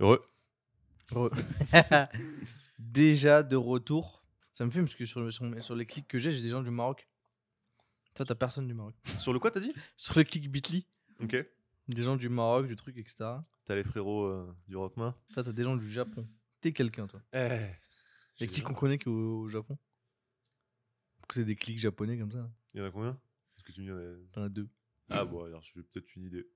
Heureux. Re- déjà de retour. Ça me fume parce que sur, le- sur, sur les clics que j'ai, j'ai des gens du Maroc. Toi, t'as personne du Maroc. Sur le quoi, t'as dit? Sur le clic Bitly, Ok. des gens du Maroc, du truc, etc. T'as les frérots euh, du Rockma. Toi, t'as des gens du Japon. T'es quelqu'un, toi. Eh. Et qui qu'on connaît qu'au au Japon? Pourquoi c'est des clics japonais comme ça Il y en a combien? Parce que tu me dis, il y en a- T'en as deux. Ah bon, alors j'ai peut-être une idée.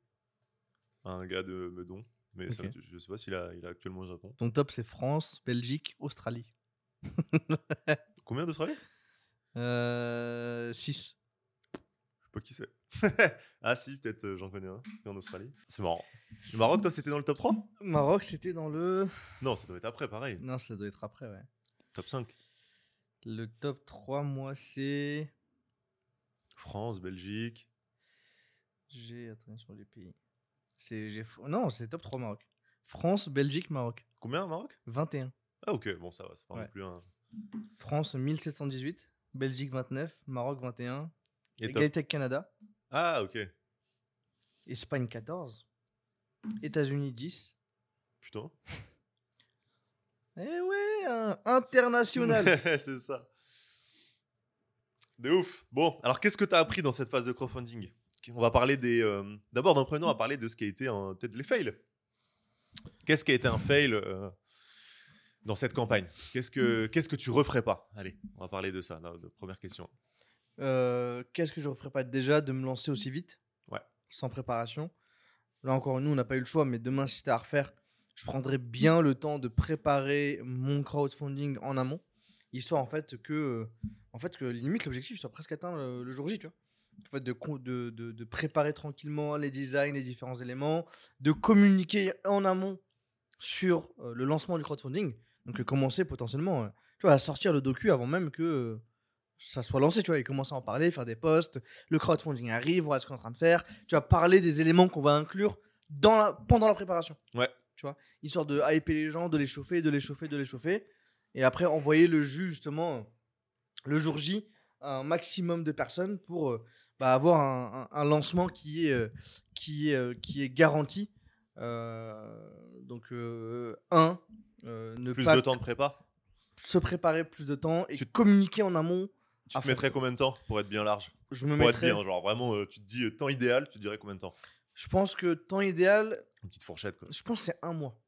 Un gars de Meudon. Mais ça, je sais pas s'il a, il a actuellement au Japon. Ton top, c'est France, Belgique, Australie. Combien d'Australie? Euh. 6. Je sais pas qui c'est. ah si, peut-être euh, j'en connais un. En Australie. C'est marrant. Le Maroc, toi, c'était dans le top 3 Maroc, c'était dans le. Non, ça doit être après, pareil. Non, ça doit être après, ouais. Top 5. Le top 3, moi, c'est. France, Belgique. J'ai. Attends, sur les pays. C'est. Non, c'est top 3 Maroc. France, Belgique, Maroc. Combien, Maroc? 21. Ah ok, bon, ça va, c'est pas Ouais. non plus un... France, 1718. Belgique, 29. Maroc, 21. Et Égalité avec Canada. Ah ok. Espagne, 14. États-Unis, 10. Putain. Eh ouais, international. c'est ça. De ouf. Bon, alors qu'est-ce que tu as appris dans cette phase de crowdfunding? On va parler des. euh, D'abord, d'un premier temps, on va parler de ce qui a été peut-être les fails. Qu'est-ce qui a été un fail euh, dans cette campagne? Qu'est-ce que Qu'est-ce que tu referais pas? Allez, on va parler de ça. de première question. Euh, Qu'est-ce que je referais pas déjà de me lancer aussi vite? Ouais. Sans préparation. Là encore, nous, on n'a pas eu le choix, mais demain, si c'était à refaire, je prendrais bien le temps de préparer mon crowdfunding en amont, histoire en fait que, en fait, que limite l'objectif soit presque atteint le, le jour J, tu vois. En fait, de, con- de, de- de préparer tranquillement les designs, les différents éléments, de communiquer en amont sur euh, le lancement du crowdfunding. Donc, commencer potentiellement, euh, tu vois, à sortir le docu avant même que euh, ça soit lancé, tu vois, et commencer à en parler, faire des posts. Le crowdfunding arrive, voilà ce qu'on est en train de faire. Tu vas parler des éléments qu'on va inclure dans la- pendant la préparation. Ouais. Tu vois, histoire de hyper les gens, de les chauffer, de les chauffer, de les chauffer. Et après, envoyer le jus, justement, le jour J, un maximum de personnes pour euh, bah, avoir un, un- un lancement qui est, euh, qui est, euh, qui est garanti. Donc, un, ne Plus pas de temps de prépa se préparer plus de temps et Tu- communiquer en amont. Tu te mettrais combien de temps pour être bien large? Je me Pour être mettrais, bien, genre vraiment, tu te dis temps idéal, tu dirais combien de temps? Je pense que temps idéal, Une petite fourchette, quoi. je pense que c'est un mois.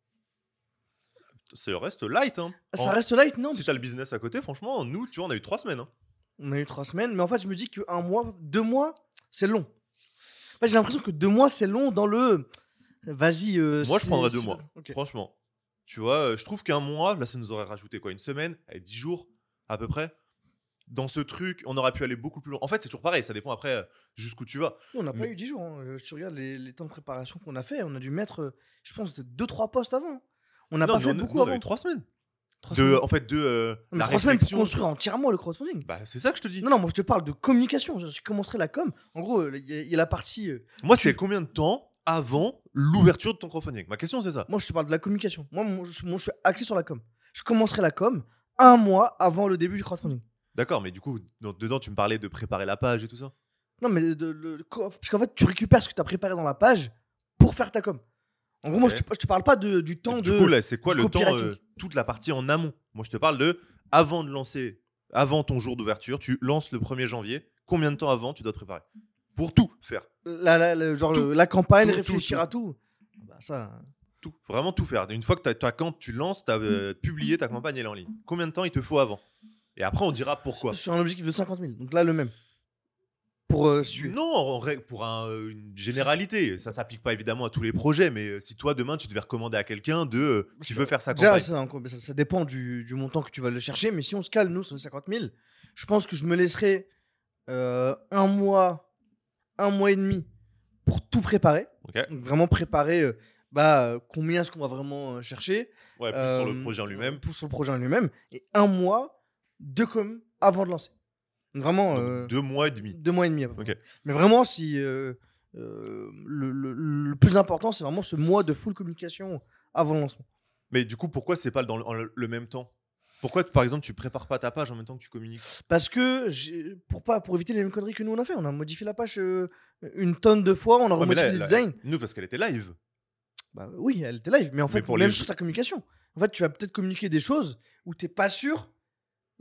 Ça reste light, hein. Ça En- reste light, non Si t'as le business à côté, franchement, nous, tu vois, on a eu trois semaines. hein. On a eu trois semaines, mais en fait, je me dis qu'un mois, deux mois, c'est long. J'ai l'impression que deux mois, c'est long dans le. Vas-y. euh, Moi, je prendrais deux mois. Ok. Franchement. Tu vois, euh, je trouve qu'un mois, là, ça nous aurait rajouté quoi Une semaine Allez, 10 jours, à peu près. Dans ce truc, on aurait pu aller beaucoup plus loin. En fait, c'est toujours pareil, ça dépend après euh, jusqu'où tu vas. On n'a pas Mais- eu dix jours. hein. Je- Tu regardes les, les temps de préparation qu'on a fait, on a dû mettre, euh, je pense, de deux, trois postes avant. On n'a pas fait on, beaucoup on a avant. eu trois semaines. De. En fait, de euh, la trois semaines pour construire entièrement le crowdfunding. Bah, c'est ça que je te dis. Non, non, moi je te parle de communication. Je, je commencerai la com. En gros, il y, a- il y a la partie. euh, Moi, c'est combien de temps avant l'ouverture de ton crowdfunding? Ma question, c'est ça. Moi, je te parle de la communication. Moi, moi, je, moi, je suis axé sur la com. Je commencerai la com un mois avant le début du crowdfunding. D'accord, mais du coup, dans- dedans, tu me parlais de préparer la page et tout ça? Non, mais de- le- le- parce qu'en fait, tu récupères ce que tu as préparé dans la page pour faire ta com. En gros, moi, je te, je te parle pas de, du temps du de. coup, là, c'est quoi du le temps euh, Toute la partie en amont? Moi, je te parle de avant de lancer, avant ton jour d'ouverture, tu lances le 1er janvier. Combien de temps avant tu dois te préparer? Pour tout faire. la, la- la- genre Tout. la campagne, Tout, réfléchir tout. à tout. Bah, ça. Tout. Vraiment tout faire. Une fois que ta camp, tu lances, tu as publié ta campagne, elle est en ligne. Combien de temps il te faut avant? Et après, on dira pourquoi. Sur un objectif de 50 000. Donc là, le même. Pour euh. Non, en règle- pour un, euh, une généralité. Ça s'applique pas évidemment à tous les projets, mais euh, si toi, demain, tu devais recommander à quelqu'un de euh, Ça- veut faire sa campagne. ça, ça, ça dépend du, du montant que tu vas le chercher, mais si on se cale, nous, sur les 50 000, je pense que je me laisserai euh, un mois, un mois et demi pour tout préparer. Donc, vraiment préparer bah, combien est-ce qu'on va vraiment chercher. Ouais, plus sur le projet en lui-même. Plus sur le projet en lui-même. Et un mois de com avant de lancer. Vraiment, Donc, euh, deux mois et demi. deux mois et demi. à peu près. Ok. Mais vraiment, si euh, euh, le, le- le plus important, c'est vraiment ce mois de full communication avant le lancement. Mais du coup, pourquoi c'est pas dans le, en le- le même temps? Pourquoi, par exemple, tu prépares pas ta page en même temps que tu communiques? Parce que pour pas pour éviter les mêmes conneries que nous on a fait, on a modifié la page euh, une tonne de fois, on a Ouais, mais remodifié là, designs. Nous, parce qu'elle était live. Bah oui, elle était live, mais en fait, pour même les sur ta communication. En fait, tu vas peut-être communiquer des choses où t'es pas sûr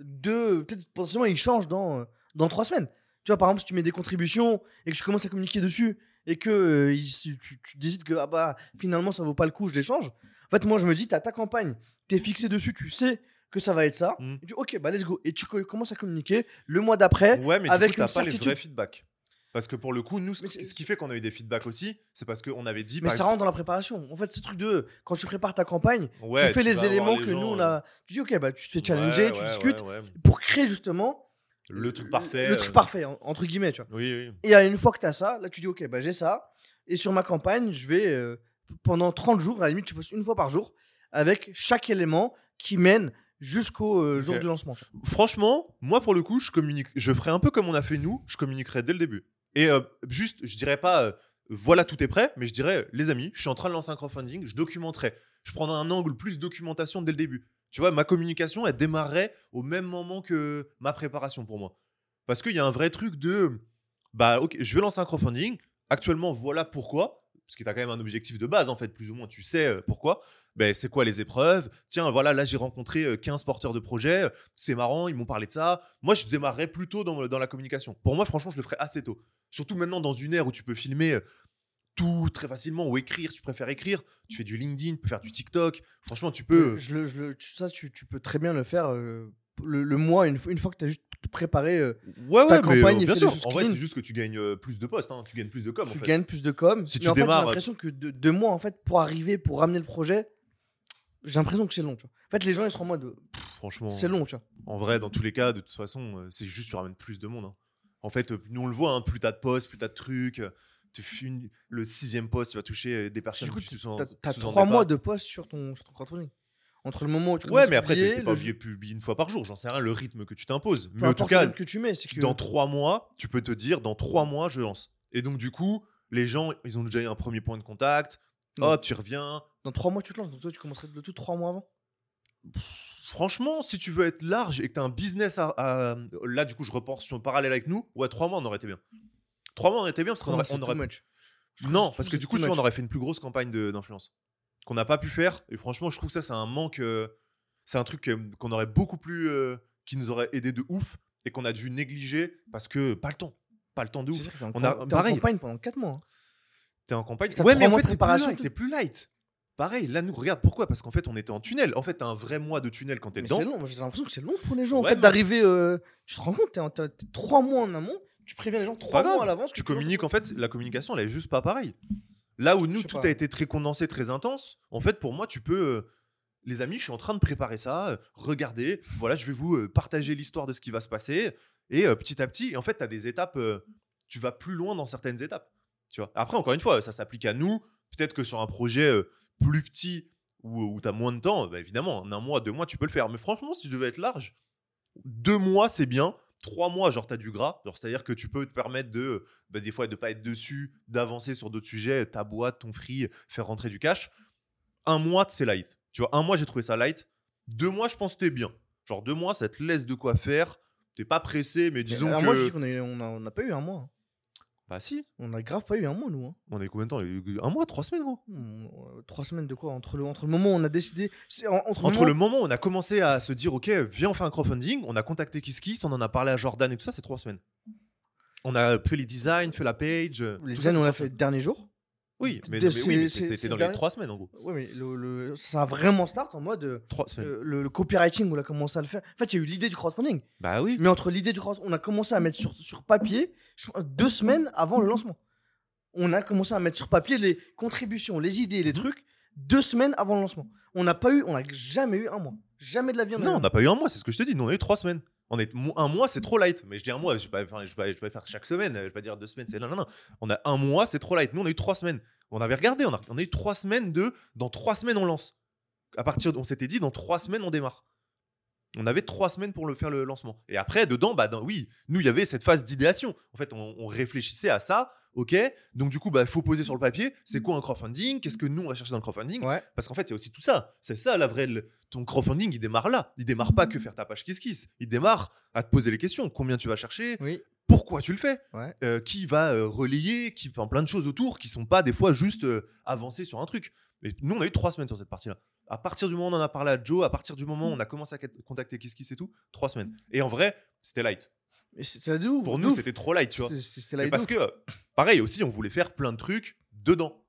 de. Peut-être potentiellement ils changent dans, euh, dans trois semaines. Tu vois, par exemple, si tu mets des contributions et que tu commences à communiquer dessus et que euh, tu, tu décides que ah bah, finalement ça vaut pas le coup, je l'échange. En fait, moi je me dis, t'as ta campagne, t'es fixé dessus, tu sais que ça va être ça. Mm. Et tu dis, ok, bah let's go. Et tu co- commences à communiquer le mois d'après. Ouais, mais avec du coup, une pas les vrais feedbacks. Parce que pour le coup, nous, ce, qui fait qu'on a eu des feedbacks aussi, c'est parce qu'on avait dit. Mais ça rentre dans la préparation. En fait, ce truc de quand tu prépares ta campagne, Ouais, tu fais les éléments les que gens, nous on euh, a. Tu dis ok, bah tu te fais challenger, ouais, tu ouais, discutes pour créer justement Le truc parfait. Le euh, truc parfait en- entre guillemets, tu vois. Oui, oui. Et euh, une fois que tu as ça, là tu dis ok, bah j'ai ça. Et sur ma campagne, je vais euh, pendant 30 jours, à la limite, tu postes une fois par jour avec chaque élément qui mène jusqu'au euh, jour du lancement. Franchement, moi pour le coup, je communique, je ferai un peu comme on a fait nous, je communiquerai dès le début. Et euh, juste, je dirais pas, euh, voilà, tout est prêt, mais je dirais, les amis, je suis en train de lancer un crowdfunding, je documenterai. Je prendrai un angle plus documentation dès le début. Tu vois, ma communication, elle démarrerait au même moment que ma préparation pour moi. Parce qu'il y a un vrai truc de, bah ok, je vais lancer un crowdfunding, actuellement, voilà pourquoi, parce que tu as quand même un objectif de base, en fait, plus ou moins, tu sais euh, pourquoi. Ben, c'est quoi les épreuves? Tiens, voilà, là j'ai rencontré euh, 15 porteurs de projets, c'est marrant, ils m'ont parlé de ça. Moi, je démarrerais plutôt dans, dans la communication. Pour moi, franchement, je le ferais assez tôt. Surtout maintenant, dans une ère où tu peux filmer euh, tout très facilement ou écrire, si tu préfères écrire. Tu fais du LinkedIn, tu peux faire du TikTok. Franchement, tu peux. Euh, Je ça, tu, tu peux très bien le faire euh, le, le mois, une, fois- une fois que tu as juste préparé. euh, Ouais, ta ouais, mais, campagne euh, et bien fais sûr. des choses En vrai, c'est juste que tu gagnes euh, plus de postes, hein, tu gagnes plus de com. tu en fait. gagnes plus de com. Si Mais tu en fait, j'ai l'impression que de- deux mois, en fait, pour arriver, pour ramener le projet, j'ai l'impression que c'est long. Tu vois. En fait, les gens, ils seront en mode, euh, Franchement, c'est long, tu vois. en vrai, dans tous les cas, de toute façon, euh, c'est juste tu ramènes plus de monde. hein. En fait, euh, nous on le voit, hein, plus t'as de postes, plus t'as de trucs. euh, tu une- le sixième poste, tu vas toucher euh, des personnes Du coup, qui tu sont trois mois de poste sur ton, sur ton crowdfunding. Entre le moment où tu Ouais, commences mais à après, t'es pas obligé de publier une fois par jour. J'en sais rien, le rythme que tu t'imposes. Mais en tout cas, que tu mets, que dans trois mois, tu peux te dire, dans trois mois, je lance. Et donc, du coup, les gens, ils ont déjà eu un premier point de contact. Hop, tu reviens. dans trois mois tu te lances. Donc toi, tu commencerais le tout trois mois avant? Franchement, si tu veux être large et que tu as un business à, à- Là, du coup, je repense sur le parallèle avec nous. Ouais, trois mois, on aurait été bien. Trois mois, on aurait été bien parce qu'on aurait. on aurait- Non, parce que du coup, tu on aurait fait une plus grosse campagne d'influence qu'on n'a pas pu faire. Et franchement, je trouve que ça, c'est un manque. euh, c'est un truc euh, qu'on aurait beaucoup plus. euh, qui nous aurait aidé de ouf et qu'on a dû négliger parce que pas le temps. Pas le temps de ouf. Que en On a- t'es en pareil. campagne pendant 4 mois. hein. T'es en campagne. T'as Ouais, trois mais en fait, de t'es plus préparation, light. tout. T'es plus light. Pareil, là, nous, regarde pourquoi? Parce qu'en fait, on était en tunnel. En fait, t'as un vrai mois de tunnel quand t'es Mais dedans. c'est long. Moi, j'ai l'impression que c'est long pour les gens. en Ouais, fait, mais- d'arriver. euh, Tu te rends compte, t'es en- t'es t'es trois mois en amont. Tu préviens les gens trois grave. mois à l'avance. que Tu communiques, en fait, la communication, elle est juste pas pareille. Là où nous, tout pas. a été très condensé, très intense, en fait, pour moi, tu peux. euh, les amis, je suis en train de préparer ça. euh, regardez, voilà, je vais vous euh, partager l'histoire de ce qui va se passer. Et euh, petit à petit, et en fait, tu as des étapes. euh, tu vas plus loin dans certaines étapes. Tu vois. Après, encore une fois, ça s'applique à nous. Peut-être que sur un projet euh, plus petit où, tu as moins de temps, bah, évidemment, en un mois, deux mois, tu peux le faire. Mais franchement, si je devais être large, deux mois, c'est bien. Trois mois, genre, tu as du gras. C'est-à-dire que tu peux te permettre de, bah, des fois, de pas être dessus, d'avancer sur d'autres sujets, ta boîte, ton free, faire rentrer du cash. Un mois, c'est light. Tu vois, un mois, j'ai trouvé ça light. Deux mois, je pense que t'es bien. Genre, deux mois, ça te laisse de quoi faire. T'es pas pressé, mais Mais disons alors que. Moi, je dis qu'on a, eu- on a, on a pas eu un mois. Bah, si. On a grave pas eu un mois, nous. hein. On est combien de temps? Un mois, trois semaines, gros. Hmm, euh, Trois semaines de quoi? Entre le, entre le moment où on a décidé. c'est en- Entre, Entre le le moment. moment où on a commencé à se dire, ok, viens, on fait un crowdfunding, on a contacté KissKiss, on en a parlé à Jordan et tout ça, c'est trois semaines. On a fait les designs, fait la page. euh, Les tout ça, designs, c'est on l'a trois fait le semaines. dernier jour. Oui, mais, oui, c'était dans les trois semaines, en gros. Ouais, mais le, le- ça a vraiment start en mode. euh, Trois semaines. le, le- le copywriting, où on a commencé à le faire. En fait, il y a eu l'idée du crowdfunding. Bah oui. Mais entre l'idée du crowdfunding, on a commencé à mettre sur, sur papier deux semaines avant le lancement. On a commencé à mettre sur papier les contributions, les idées, Mhm. les trucs deux semaines avant le lancement. On n'a pas eu, on n'a jamais eu un mois. Jamais de la vie. on Non, on n'a pas eu un mois, c'est ce que je te dis. Nous, on a eu trois semaines. On est, un mois, c'est trop light. Mais je dis un mois, je ne vais, pas- faire chaque semaine. Je vais pas dire deux semaines, c'est non, non, non. On a un mois, c'est trop light. Nous, on a eu trois semaines. On avait regardé, on a, eu trois semaines de. Dans trois semaines, on lance. À partir, on s'était dit, dans trois semaines, on démarre. On avait trois semaines pour le faire le lancement. Et après, dedans, bah, oui, nous, il y avait cette phase d'idéation. En fait, on réfléchissait à ça. Ok, donc du coup, il faut poser sur le papier. C'est quoi un crowdfunding? Qu'est-ce que nous on va chercher dans le crowdfunding? Ouais. parce qu'en fait, il y a aussi tout ça. C'est ça la vraie. Ton crowdfunding, il démarre là. Il démarre pas que faire ta page Kiss Kiss. Il démarre à te poser les questions. Combien tu vas chercher? Oui. Pourquoi tu le fais? Ouais. euh, Qui va euh, relayer? Qui, enfin, Plein de choses autour qui sont pas des fois juste euh, avancer sur un truc. Et nous, on a eu trois semaines sur cette partie-là. À partir du moment où on en a parlé à Joe, à partir du moment où on a commencé à contacter Kiss Kiss et tout, trois semaines. Et en vrai, c'était light. Mais c'est c'est la de ouf. Pour nous, c'était trop light, tu vois. C'était Mais parce que, pareil aussi, on voulait faire plein de trucs dedans.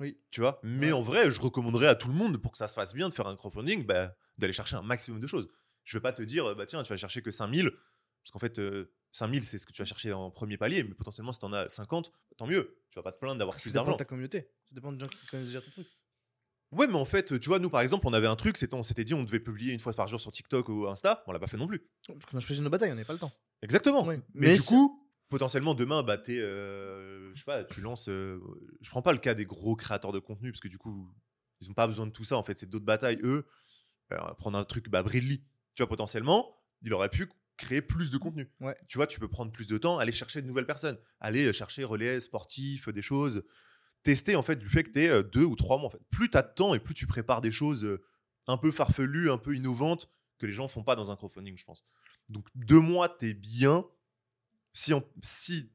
Oui. Tu vois? Mais Ouais. en vrai, je recommanderais à tout le monde, pour que ça se fasse bien, de faire un crowdfunding, bah, d'aller chercher un maximum de choses. Je vais pas te dire, bah tiens, tu vas chercher que 5000, parce qu'en fait, euh, 5000, c'est ce que tu vas chercher en premier palier, mais potentiellement, si tu en as 50, tant mieux. Tu vas pas te plaindre d'avoir Ça plus dépend d'argent. de ta communauté. Ça dépend de gens qui connaissent déjà ton truc. Ouais, mais en fait, tu vois, nous, par exemple, on avait un truc, c'était, on s'était dit, on devait publier une fois par jour sur TikTok ou Insta, on l'a pas fait non plus. Parce qu'on a choisi nos batailles, on n'avait pas le temps. Exactement. Oui. Mais, du coup, potentiellement demain, bah, t'es, euh, je sais pas, tu lances. euh, je prends pas le cas des gros créateurs de contenu parce que du coup, ils ont pas besoin de tout ça. En fait, c'est d'autres batailles. Eux, euh, prendre un truc, bah, Bridley. Tu vois, potentiellement, il aurait pu créer plus de contenu. Ouais. Tu vois, tu peux prendre plus de temps, aller chercher de nouvelles personnes, aller euh, chercher relais sportifs, des choses, tester en fait du fait que t'es euh, deux ou trois mois. En fait, plus t'as de temps et plus tu prépares des choses euh, un peu farfelues, un peu innovantes que les gens font pas dans un crowdfunding, je pense. Donc deux mois, t'es bien. Si, si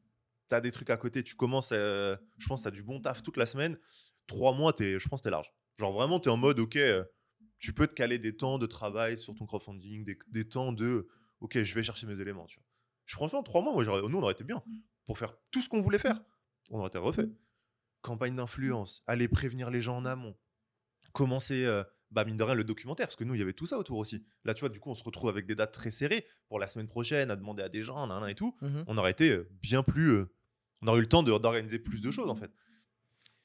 t'as des trucs à côté, tu commences, à- je pense, t'as du bon taf toute la semaine. Trois mois, t'es, je pense, t'es large. Genre vraiment, t'es en mode, ok, euh, tu peux te caler des temps de travail sur ton crowdfunding, des, des temps de, ok, je vais chercher mes éléments. Tu vois. Je, franchement, trois mois, moi, j'aurais- nous, on aurait été bien pour faire tout ce qu'on voulait faire. On aurait été refait. Campagne d'influence, aller prévenir les gens en amont, commencer, euh, bah, mine de rien, le documentaire, parce que nous, il y avait tout ça autour aussi. Là, tu vois, du coup, on se retrouve avec des dates très serrées pour la semaine prochaine, à demander à des gens, nan, nan, et tout. Mhm. On aurait été euh, bien plus. euh, on aurait eu le temps d'organiser plus de choses, en fait.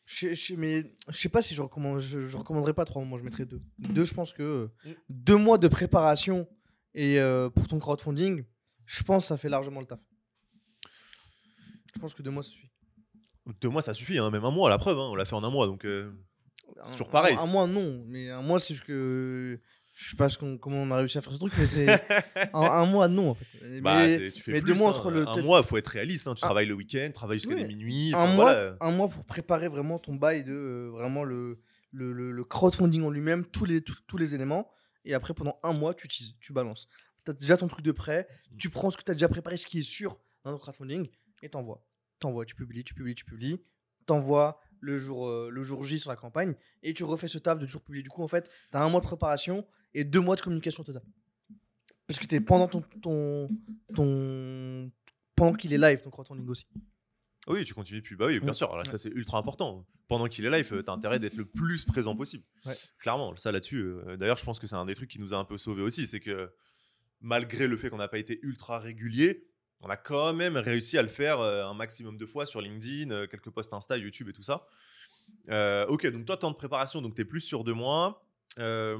Je, je- mais je sais pas si je recommande. Je, je recommanderais pas trois mois, je mettrais deux. Deux, je pense que euh, Mm. deux mois de préparation et pour ton crowdfunding, je pense que ça fait largement le taf. Je pense que deux mois ça suffit. Deux mois, ça suffit, hein, même un mois, la preuve, hein, on l'a fait en un mois, donc. euh, C'est Un- toujours pareil, Un, un c'est- mois non, mais un mois c'est juste que je sais pas comment on a réussi à faire ce truc, mais c'est un, un mois non en fait. bah, mais c'est- tu fais mais plus, deux mois hein. entre le Un mois, il faut être réaliste. hein, Tu Un- travailles le week-end, tu travailles jusqu'à minuit. un mois, voilà. un mois pour préparer vraiment ton bail de euh, vraiment le, le, le- le crowdfunding en lui-même, tous les, tous, tous les éléments. Et après, pendant un mois, tu utilises, tu balances. Tu as déjà ton truc de prêt, Mm. tu prends ce que tu as déjà préparé, ce qui est sûr dans ton crowdfunding, et t'envoies. T'envoies, tu publies, tu publies, tu publies. T'envoies le jour, euh, le jour J sur la campagne, et tu refais ce taf de toujours publier. Du coup, en fait, tu as un mois de préparation et deux mois de communication totale. Parce que tu es pendant ton. ton, ton pendant qu'il est live, ton crowdfunding aussi. Oui, tu continues depuis. Bah oui, bien sûr. Alors. Ça, c'est ultra important. Pendant qu'il est live, tu as intérêt d'être le plus présent possible. Ouais. Clairement, ça là-dessus. euh, D'ailleurs, je pense que c'est un des trucs qui nous a un peu sauvés aussi. C'est que malgré le fait qu'on n'a pas été ultra régulier, on a quand même réussi à le faire euh, un maximum de fois sur LinkedIn, euh, quelques posts Insta, YouTube et tout ça. Euh, ok, donc toi, temps de préparation, donc tu es plus sur deux mois. Euh,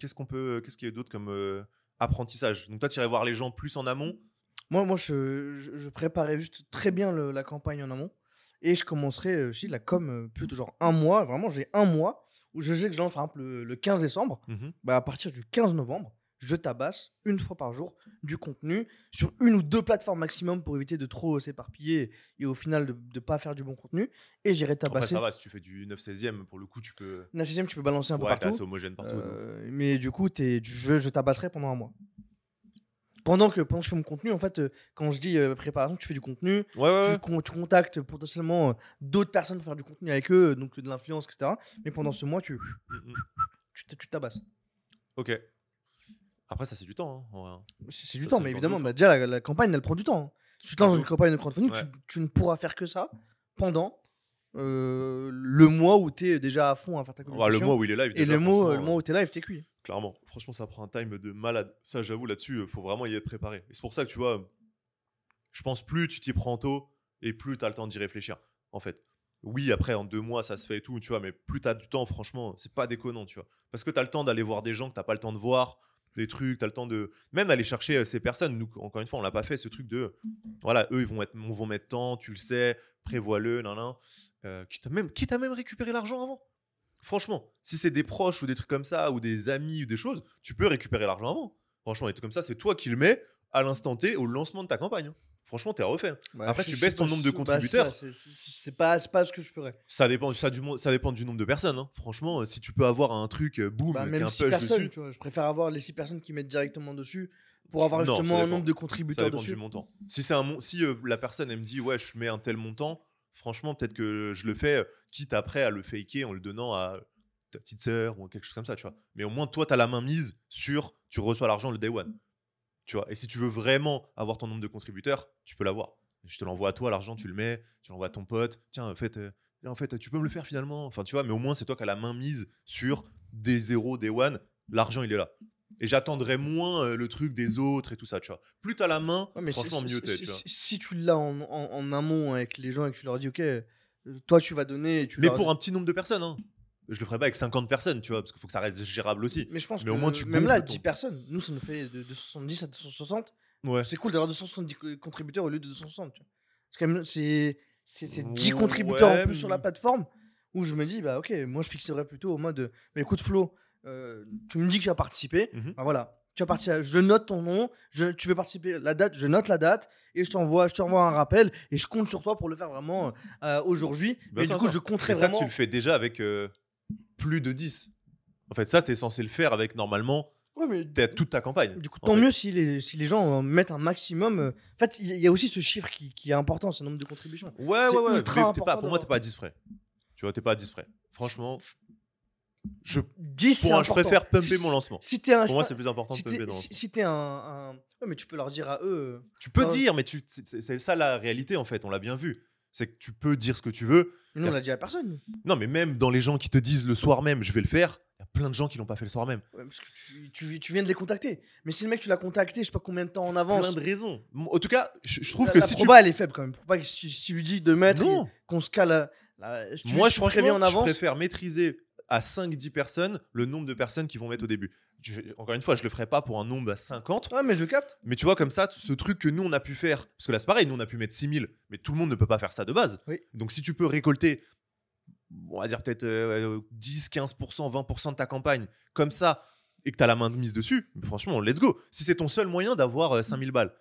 qu'est-ce qu'on peut, qu'est-ce qu'il y a d'autre comme euh, apprentissage? Donc toi, tu irais voir les gens plus en amont? Moi, moi je, je, je préparais juste très bien le- la campagne en amont. Et je commencerai, je dis, la com plutôt genre un mois. Vraiment, j'ai un mois où je sais que je lance par exemple le, le 15 décembre. Mhm. Bah, à partir du 15 novembre, je tabasse une fois par jour du contenu sur une ou deux plateformes maximum pour éviter de trop s'éparpiller et au final de ne pas faire du bon contenu. Et j'irai Après, tabasser. ça va, si tu fais du 9-16e, pour le coup, tu peux. 9 tu peux balancer un peu Ouais, t'es partout. assez homogène partout. Euh, mais du coup, t'es- je, je tabasserai pendant un mois. Pendant que, pendant que je fais mon contenu, en fait, euh, quand je dis euh, préparation, tu fais du contenu, Ouais, ouais, tu, ouais. con- tu contactes potentiellement d'autres personnes pour faire du contenu avec eux, donc de l'influence, etc. Mais pendant ce mois, tu, Mm, mm. tu, tu tabasses. Ok. Après, ça, c'est du temps. hein, vrai. C'est du Ça, temps, mais le évidemment, bah, déjà, la, la campagne, elle prend du temps. hein. Si tu te lances dans une campagne de crowdfunding, Ouais. tu, tu ne pourras faire que ça pendant euh, le mois où tu es déjà à fond à faire ta Ouais, le communication. mois où il est live. et déjà, le, mois, le mois où tu es live, t'es cuit. Clairement. Franchement, ça prend un time de malade. Ça, j'avoue, là-dessus, il faut vraiment y être préparé. Et c'est pour ça que tu vois, je pense plus tu t'y prends tôt et plus tu as le temps d'y réfléchir. En fait. Oui, après, en deux mois, ça se fait et tout, tu vois, mais plus tu as du temps, franchement, c'est pas déconnant, tu vois. Parce que tu as le temps d'aller voir des gens que tu pas le temps de voir, des trucs, tu as le temps de. Même aller chercher euh, ces personnes. Nous, encore une fois, on l'a pas fait, ce truc de. Voilà, eux, ils vont, être, vont mettre temps, tu le sais, prévois-le, nan, nan. Euh, quitte, à même, quitte à même récupérer l'argent avant. Franchement, si c'est des proches ou des trucs comme ça, ou des amis ou des choses, tu peux récupérer l'argent avant. Franchement, et tout comme ça, c'est toi qui le mets à l'instant T au lancement de ta campagne. Franchement, t'es refait. hein. Bah, Après, je- tu baisses ton nombre de bah, contributeurs. ça, c'est- pas, pas ce que je ferais. Ça dépend, ça, du, ça dépend du nombre de personnes. hein. Franchement, euh, si tu peux avoir un truc, euh, boum, Bah, même un 6 push personnes, dessus, tu vois. Je préfère avoir les 6 personnes qui mettent directement dessus pour avoir Non, ça justement un dépend. nombre de ça contributeurs dépend dessus. du montant. Si, c'est un si euh, la personne, elle me dit, ouais, je mets un tel montant, franchement, peut-être que je le fais, quitte après à le faker en le donnant à ta petite sœur ou quelque chose comme ça, tu vois. Mais au moins, toi, tu as la main mise sur tu reçois l'argent le day one. Tu vois. Et si tu veux vraiment avoir ton nombre de contributeurs, tu peux l'avoir. Je te l'envoie à toi, l'argent, tu le mets, tu l'envoies à ton pote. Tiens, en fait, euh, en fait, tu peux me le faire finalement. Enfin, tu vois, mais au moins, c'est toi qui as la main mise sur des zéros, des one. L'argent, il est là. Et j'attendrai moins euh, le truc des autres et tout ça, tu vois. Plus t'as la main, Ouais, mais franchement, mieux t'es, si- tu l'as en, en- en amont avec les gens et que tu leur dis, ok, euh, toi tu vas donner. Et tu Mais leur pour un petit nombre de personnes, hein. Je le ferai pas avec 50 personnes, tu vois, parce qu'il faut que ça reste gérable aussi. Mais je pense mais que au moins, tu même là, gonfles ton- 10 personnes, nous ça nous fait de 270 à 260. Ouais. C'est cool d'avoir 270 co- contributeurs au lieu de 260. tu vois. C'est quand même c'est c'est c'est 10 Ouais, contributeurs en plus sur la mais- plateforme où je me dis bah ok, moi je fixerais plutôt au mode bah, écoute Flo, euh, tu me dis que tu vas participer, Mhm. bah voilà, tu vas participer, je note ton nom, je, tu veux participer la date, je note la date et je t'envoie je t'envoie un rappel et je compte sur toi pour le faire vraiment euh, aujourd'hui. Et sûr, du coup ça. je compterai Et ça, vraiment. tu le fais déjà avec euh, plus de 10. En fait, ça, tu es censé le faire avec normalement Ouais, mais toute ta campagne. Du coup, tant fait. mieux si les, si les gens mettent un maximum. euh, En fait, il y, a aussi ce chiffre qui, qui est important, c'est le nombre de contributions. Ouais, ouais, ouais. pas, pour moi, t'es pas à 10 près. Tu vois, t'es pas à 10 près. Franchement, je, 10, c'est pour un- je préfère pumper Si- mon lancement. Si un. Pour moi, c'est plus important si de pumper dans le si- lancement. si t'es un, un- Ouais, mais tu peux leur dire à eux. Tu peux dire, mais c'est ça la réalité en fait, on l'a bien vu. C'est que tu peux dire ce que tu veux. Mais nous, on l'a dit à personne. Non, mais même dans les gens qui te disent le soir même, je vais le faire, il y a plein de gens qui l'ont pas fait le soir même. Ouais, parce que tu, tu- tu viens de les contacter. Mais si le mec, tu l'as contacté, je sais pas combien de temps en Plein avance. de raisons. En tout cas, je, je trouve la, que la si proba, elle est faible quand même. Faut pas que si, si tu lui dis de tu. mettre, Non, qu'on se cale. à- si tu moi je, préviens franchement, en je avance. préfère maîtriser à 5-10 personnes le nombre de personnes qui vont mettre au début. Je- encore une fois, je le ferai pas pour un nombre à 50. Ouais, mais je capte. Mais tu vois, comme ça, ce truc que nous, on a pu faire, parce que là, c'est pareil, nous, on a pu mettre 6000, mais tout le monde ne peut pas faire ça de base. Oui. Donc, si tu peux récolter, on va dire peut-être euh, 10, 15%, 20% de ta campagne, comme ça, et que tu as la main de mise dessus, franchement, let's go. Si c'est ton seul moyen d'avoir euh, 5000 balles,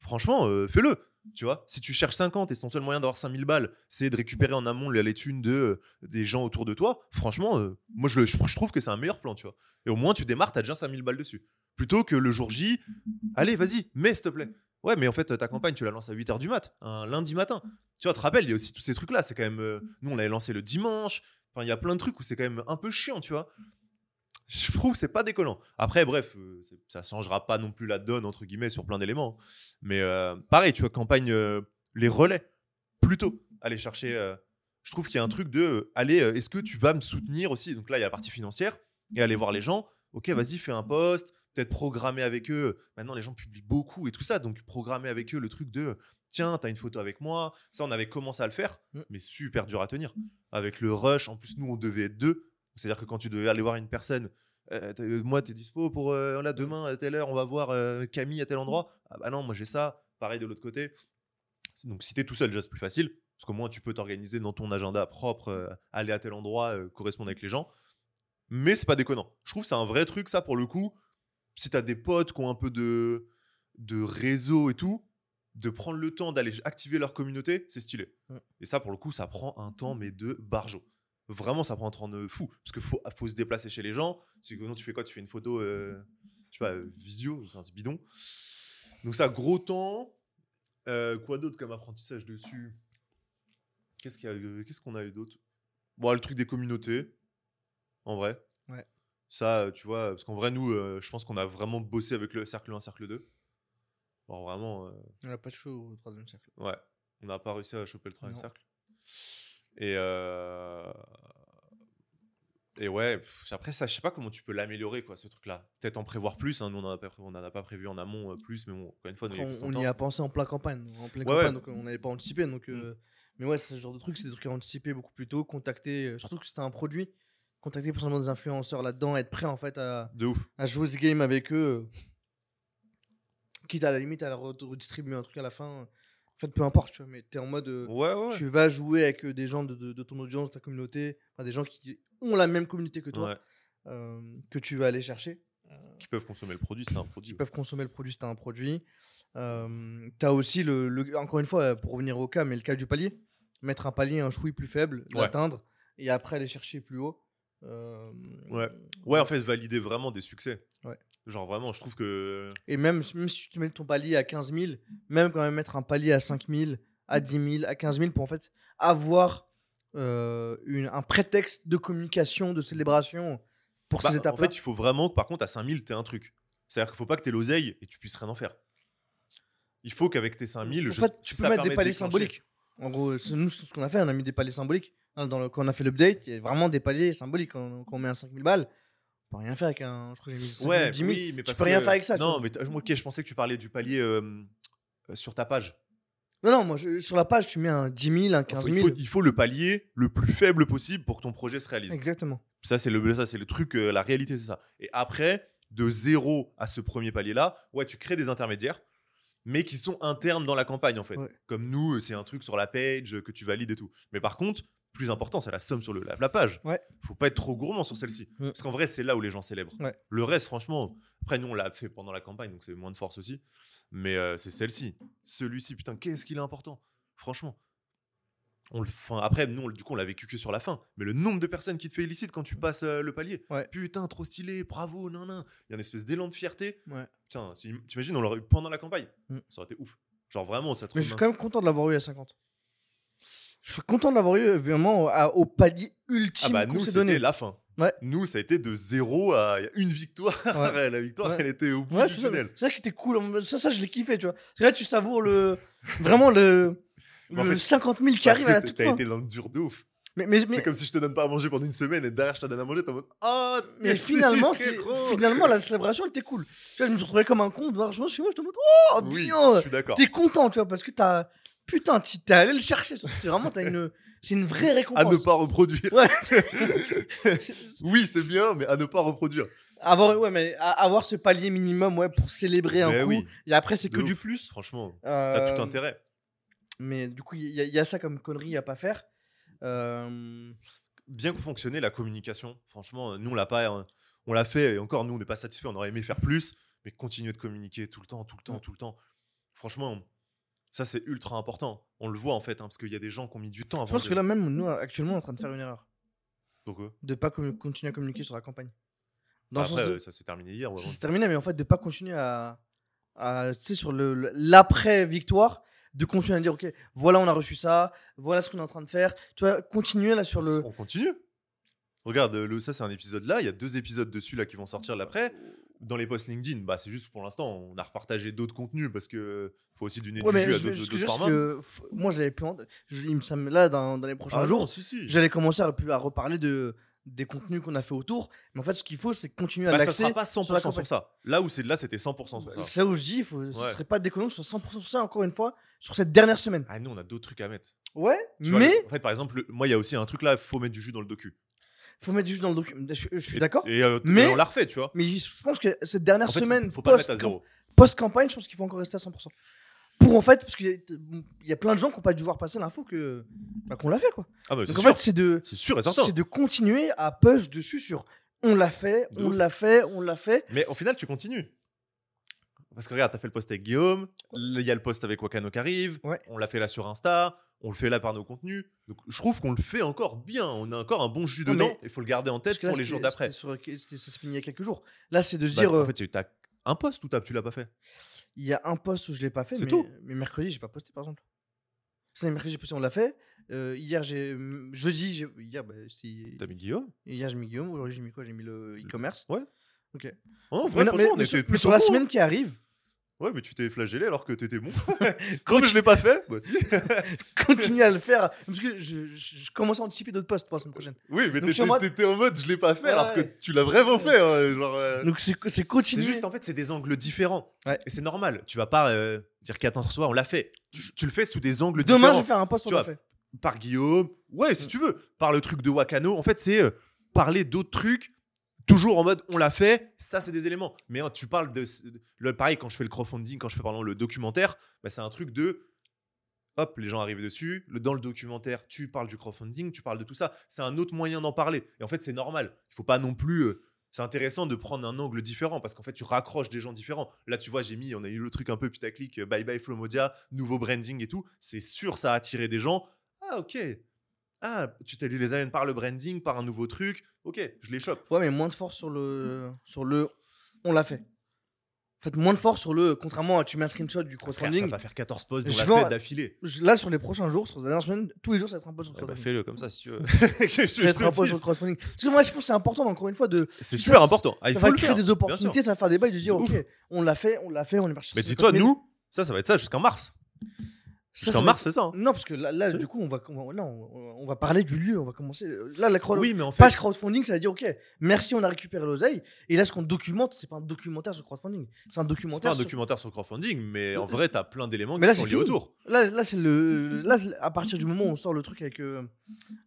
franchement, euh, fais-le. Tu vois, si tu cherches 50 et ton seul moyen d'avoir 5000 balles, c'est de récupérer en amont les thunes de, euh, des gens autour de toi, franchement, euh, moi, je, je, trouve que c'est un meilleur plan, tu vois. Et au moins, tu démarres, tu as déjà 5000 balles dessus. Plutôt que le jour J, allez, vas-y, mets, s'il te plaît. Ouais, mais en fait, ta campagne, tu la lances à 8h du mat, un lundi matin. Tu vois, te rappelles, il y a aussi tous ces trucs-là. C'est quand même. euh, nous, on l'avait lancé le dimanche. Enfin, il y a plein de trucs où c'est quand même un peu chiant, tu vois. Je trouve que c'est pas décollant. Après, bref, euh, ça changera pas non plus la donne, entre guillemets, sur plein d'éléments. Mais euh, pareil, tu vois, campagne, euh, les relais, plutôt. Aller chercher. euh, je trouve qu'il y a un truc de. allez, est-ce que tu vas me soutenir aussi? Donc là, il y a la partie financière. Et aller voir les gens. Ok, vas-y, fais un post. Peut-être programmer avec eux. Maintenant, les gens publient beaucoup et tout ça. Donc, programmer avec eux le truc de. Tiens, t'as une photo avec moi. Ça, on avait commencé à le faire, Mm. mais super dur à tenir. Avec le rush, en plus, nous, on devait être deux. C'est-à-dire que quand tu devais aller voir une personne, euh, euh, moi, t'es dispo pour euh, là, demain à telle heure, on va voir euh, Camille à tel endroit? Ah bah non, moi j'ai ça. Pareil de l'autre côté. Donc, si t'es tout seul, déjà, c'est plus facile. Parce qu'au moins, tu peux t'organiser dans ton agenda propre, aller à tel endroit, correspondre avec les gens. Mais c'est pas déconnant. Je trouve que c'est un vrai truc, ça, pour le coup. Si t'as des potes qui ont un peu de, de réseau et tout, de prendre le temps d'aller activer leur communauté, c'est stylé. Et ça, pour le coup, ça prend un temps, mais de barjo. Vraiment, ça prend un temps de fou. Parce qu'il faut, faut se déplacer chez les gens. C'est que non, tu fais quoi? Tu fais une photo, euh, je sais pas, euh, visio, enfin, c'est bidon. Donc ça, gros temps. Euh, quoi d'autre comme apprentissage dessus? Qu'est-ce qu'il y a eu- Qu'est-ce qu'on a eu d'autre? Bon, le truc des communautés, en vrai. Ouais. Ça, euh, tu vois, parce qu'en vrai, nous, euh, je pense qu'on a vraiment bossé avec le cercle 1, cercle 2. Alors vraiment, euh, On a pas de show au troisième cercle. ouais, on n'a pas réussi à choper le troisième cercle. Et, euh, et ouais, pff, après ça, je sais pas comment tu peux l'améliorer, quoi, ce truc-là. Peut-être en prévoir plus, hein, nous on n'en a, pas pré- on en a pas prévu en amont euh, plus, mais bon, encore une fois, nous, Après, on, y a pensé en plein campagne. En pleine Ouais, campagne, ouais. donc euh, on n'avait pas anticipé. Donc, euh, Mais ouais, c'est ce genre de truc, c'est des trucs à anticiper beaucoup plus tôt. Contacter, surtout que c'était un produit, contacter potentiellement des influenceurs là-dedans, être prêt en fait à, De ouf. à jouer ce game avec eux. Quitte à la limite à redistribuer un truc à la fin. En fait, peu importe, tu vois, mais t'es en mode. euh, Ouais, ouais. Tu vas jouer avec euh, des gens de, de- de ton audience, de ta communauté, enfin, des gens qui ont la même communauté que toi, euh, que tu vas aller chercher. Qui peuvent consommer le produit, c'est un produit. qui peuvent consommer le produit as un produit. Euh, tu as aussi, le, le- encore une fois, pour revenir au cas, mais le cas du palier. Mettre un palier, un chouï plus faible, l'atteindre, et après aller chercher plus haut. Euh, Ouais. Ouais, en fait, valider vraiment des succès. Ouais. Genre vraiment, je trouve que. Et même, même si tu te mets ton palier à 15 000, même quand même mettre un palier à 5 000, à 10 000, à 15 000 pour en fait avoir euh, une- un prétexte de communication, de célébration pour Bah, ces en étapes. fait, il faut vraiment que par contre à 5000, tu un truc. C'est-à-dire qu'il faut pas que tu l'oseille et tu puisses rien en faire. Il faut qu'avec tes 5000, en je fait, tu ça peux mettre des de paliers symboliques. En gros, c'est nous, ce qu'on a fait, on a mis des paliers symboliques. Hein, Dans le, quand on a fait l'update, il y a vraiment des paliers symboliques. Quand, quand on met un 5000 balles, on peut rien faire avec un. Je crois que j'ai mis 5 000, Ouais, 10 000. oui, mais tu parce peux rien que- faire avec ça. Non, mais ok, je pensais que tu parlais du palier euh, euh, sur ta page. Non, non, moi, je- sur la page, tu mets un 10 000, un 15 il, 000. faut, il faut le palier le plus faible possible pour que ton projet se réalise. Exactement. Ça, c'est le, ça, c'est le truc, euh, la réalité, c'est ça. Et après, de zéro à ce premier palier-là, ouais, tu crées des intermédiaires, mais qui sont internes dans la campagne, en fait. Ouais. Comme nous, c'est un truc sur la page que tu valides et tout. Mais par contre, plus important, c'est la somme sur le, la, la page. Ouais. Faut pas être trop gourmand sur celle-ci. Mm. Parce qu'en vrai, c'est là où les gens célèbrent. Ouais. Le reste, franchement, après, nous, on l'a fait pendant la campagne, donc c'est moins de force aussi. Mais euh, c'est celle-ci. Celui-ci, putain, qu'est-ce qu'il est important Franchement. On le, après, nous, on- du coup, on l'a vécu que sur la fin. Mais le nombre de personnes qui te félicitent quand tu passes euh, le palier. Putain, trop stylé, bravo, nan, nan. Il y a une espèce d'élan de fierté. Putain, si- t'imagines, on l'aurait eu pendant la campagne. Mm. Ça aurait été ouf. Genre vraiment, ça Mais trouve. je suis quand même content de l'avoir eu à 50. Je suis content de l'avoir eu vraiment au, à- au palier Ah ultime bah, qu'on nous, c'était la fin. Ouais. Nous, ça a été de zéro à une victoire. Ouais. la victoire, Ouais. elle était au bout Ouais, du c'est ça, tunnel. c'est ça qui était cool. Ça, ça je l'ai kiffé, tu vois. C'est là, tu savoures le. Vraiment le. En le fait, 50 000 qui Parce arrive à la que toute t'as fin. été dans le dur de ouf. Mais, mais, C'est comme si je te donne pas à manger pendant une semaine et derrière je te donne à manger, t'es en mode Ah mais finalement, finalement, la célébration, elle était cool. Tu vois, je me suis retrouvé comme un con de voir, je me suis moi, je te montre, oh, Oui, bien. je suis d'accord. T'es content, tu vois, parce que t'as. Putain, tu- t'es allé le chercher. C'est vraiment, t'as une. C'est une vraie À récompense. ne pas reproduire. Ouais. oui, c'est bien, mais à ne pas reproduire. avoir, ouais, mais avoir ce palier minimum, ouais, pour célébrer un Mais coup. oui, Et après, c'est que du plus. Franchement, t'as tout Euh, intérêt. Mais du coup, il y, a- il y a ça comme connerie à pas faire. Euh, bien fonctionner la communication. Franchement, nous on l'a pas, hein, on l'a fait et encore nous on n'est pas satisfait. On aurait aimé faire plus, mais continuer de communiquer tout le temps, tout le temps, tout le temps. Franchement, ça c'est ultra important. On le voit en fait, hein, parce qu'il y a des gens qui ont mis du temps Je avant. pense de- que là, même nous, actuellement, on est en train de faire une erreur. Euh, De pas commu- continuer à communiquer sur la campagne. Dans le après, sens de- euh, ça s'est terminé hier. ouais, C'est terminé, mais en fait, de pas continuer à. à tu sais, sur l'après-victoire, de continuer à dire, ok, voilà, on a reçu ça, voilà ce qu'on est en train de faire. Tu vois, continuer là sur le. On continue? Regarde, le, ça c'est un épisode là. Il y a deux épisodes dessus là qui vont sortir l'après. Dans les posts LinkedIn, bah c'est juste pour l'instant, on a repartagé d'autres contenus parce que faut aussi donner Ouais, du jus à je- ce que d'autres formats. moi, j'avais plus. honte. Je- il me semble- là, dans, dans les prochains Ah jours, non, si, si. j'allais commencer à, à reparler de, des contenus qu'on a fait autour. Mais en fait, ce qu'il faut, c'est continuer à Bah, ça l'axer. sera pas 100% sur la sur, campagne. ça. Là où c'est là, c'était 100% sur ça. C'est là où je dis, il faut, ce Ouais. serait pas déconnant que ce soit 100% sur ça, encore une fois, sur cette dernière semaine. Ah, nous, on a d'autres trucs à mettre. Ouais, Tu mais en fait, par exemple, le- moi, il y a aussi un truc là, faut mettre du jus dans le docu. Faut mettre juste dans le document. Je, je suis d'accord. Et, euh, Mais- on l'a refait, tu vois. Mais je pense que cette dernière En fait, semaine, faut pas post- post-campagne, je pense qu'il faut encore rester à 100%. Pour en fait, parce qu'il y, a- il y a plein de gens qui n'ont pas dû voir passer l'info que bah, qu'on l'a fait quoi. Ah, bah, c'est Donc en sûr. fait, c'est de C'est sûr et certain. c'est de continuer à push dessus sur on l'a fait, De on l'a fait, on l'a fait. Mais au final, tu continues. Parce que regarde, t'as fait le post avec Guillaume, il y a le post avec Wakano qui arrive, Ouais. on l'a fait là sur Insta, on le fait là par nos contenus. Donc je trouve qu'on le fait encore bien, on a encore un bon jus dedans, mais- il faut le garder en tête pour les jours d'après. Ça se finit il y a quelques jours. Là, c'est de se Bah, dire, en euh, fait, tu as un post ou t'as- tu l'as pas fait? Il y a un post où je l'ai pas fait, C'est mais, tout. mais mercredi, j'ai pas posté par exemple. C'est mercredi, j'ai posté, on l'a fait. Euh, hier, j'ai jeudi, j'ai hier, bah, T'as mis Guillaume? Hier j'ai mis Guillaume. Aujourd'hui, j'ai mis quoi? J'ai mis le e-commerce. Ouais. Ok. Oh, Mais vrai, non, mais- on mais sur, mais sur la semaine qui arrive, Ouais, mais tu t'es flagellé alors que t'étais bon. Comme je l'ai pas fait, bah si. continue à le faire parce que je, je- je commence à anticiper d'autres posts pour la semaine prochaine. Oui, mais je t'étais mode- t'étais en mode je l'ai pas fait Ouais, alors que tu l'as vraiment fait. hein, genre, euh, Donc c'est c'est C'est continuer. juste en fait, c'est des angles différents. Ouais. Et c'est normal. Tu vas pas euh, dire qu'attends soir, on l'a fait. Tu, tu le fais sous des angles Demain, je différents. vais faire un post Tu sur le vois, fait. Par Guillaume. Ouais, si Mm. tu veux. Par le truc de Wakano. En fait, c'est euh, parler d'autres trucs. Toujours en mode on l'a fait, ça c'est des éléments. Mais hein, tu parles de. Le, pareil, quand je fais le crowdfunding, quand je fais pardon, le documentaire, bah, c'est un truc de. Hop, les gens arrivent dessus. Le, dans le documentaire, tu parles du crowdfunding, tu parles de tout ça. C'est un autre moyen d'en parler. Et en fait, c'est normal. Il faut pas non plus. euh, c'est intéressant de prendre un angle différent parce qu'en fait, tu raccroches des gens différents. Là, tu vois, j'ai mis, on a eu le truc un peu putaclic, euh, bye bye Flomodia, nouveau branding et tout. C'est sûr, ça a attiré des gens. Ah, ok. Ah, tu t'es les amènes par le branding, par un nouveau truc. Ok, je les chope. Ouais, mais moins de force sur le sur le. On l'a fait. Faites moins de force sur le. Contrairement à tu mets un screenshot du Frère, tu crowdfunding. vas pas faire 14 posts dans la en- fête d'affilée. Là, sur les prochains jours, sur les dernières semaines, tous les jours, ça va être un post sur le Ouais, bah, crowdfunding. Fais-le comme ça si tu veux. Ça va être un post sur le crowdfunding. Parce que moi, je pense que c'est important, encore une fois, de. C'est super important. Ah, il ça faut va créer faire, des opportunités, ça va faire des bails de dire, ok, on l'a fait, on l'a fait, on est parti. Mais dis-toi, 50 000. nous, ça, ça va être ça jusqu'en mars. Ça, Jusqu'en mars, c'est ça. hein. Non, parce que là, du coup, on va, on là, on, on va parler du lieu, on va commencer. Là, la crowd- Oui, mais en fait, page crowdfunding, ça veut dire, ok, merci, on a récupéré l'oseille. Et là, ce qu'on documente, c'est pas un documentaire sur crowdfunding, c'est un c'est pas documentaire. un documentaire sur crowdfunding, mais en vrai, t'as plein d'éléments qui là, sont liés fini. autour. Là, là c'est le. Là, à partir du moment où on sort le truc avec, euh,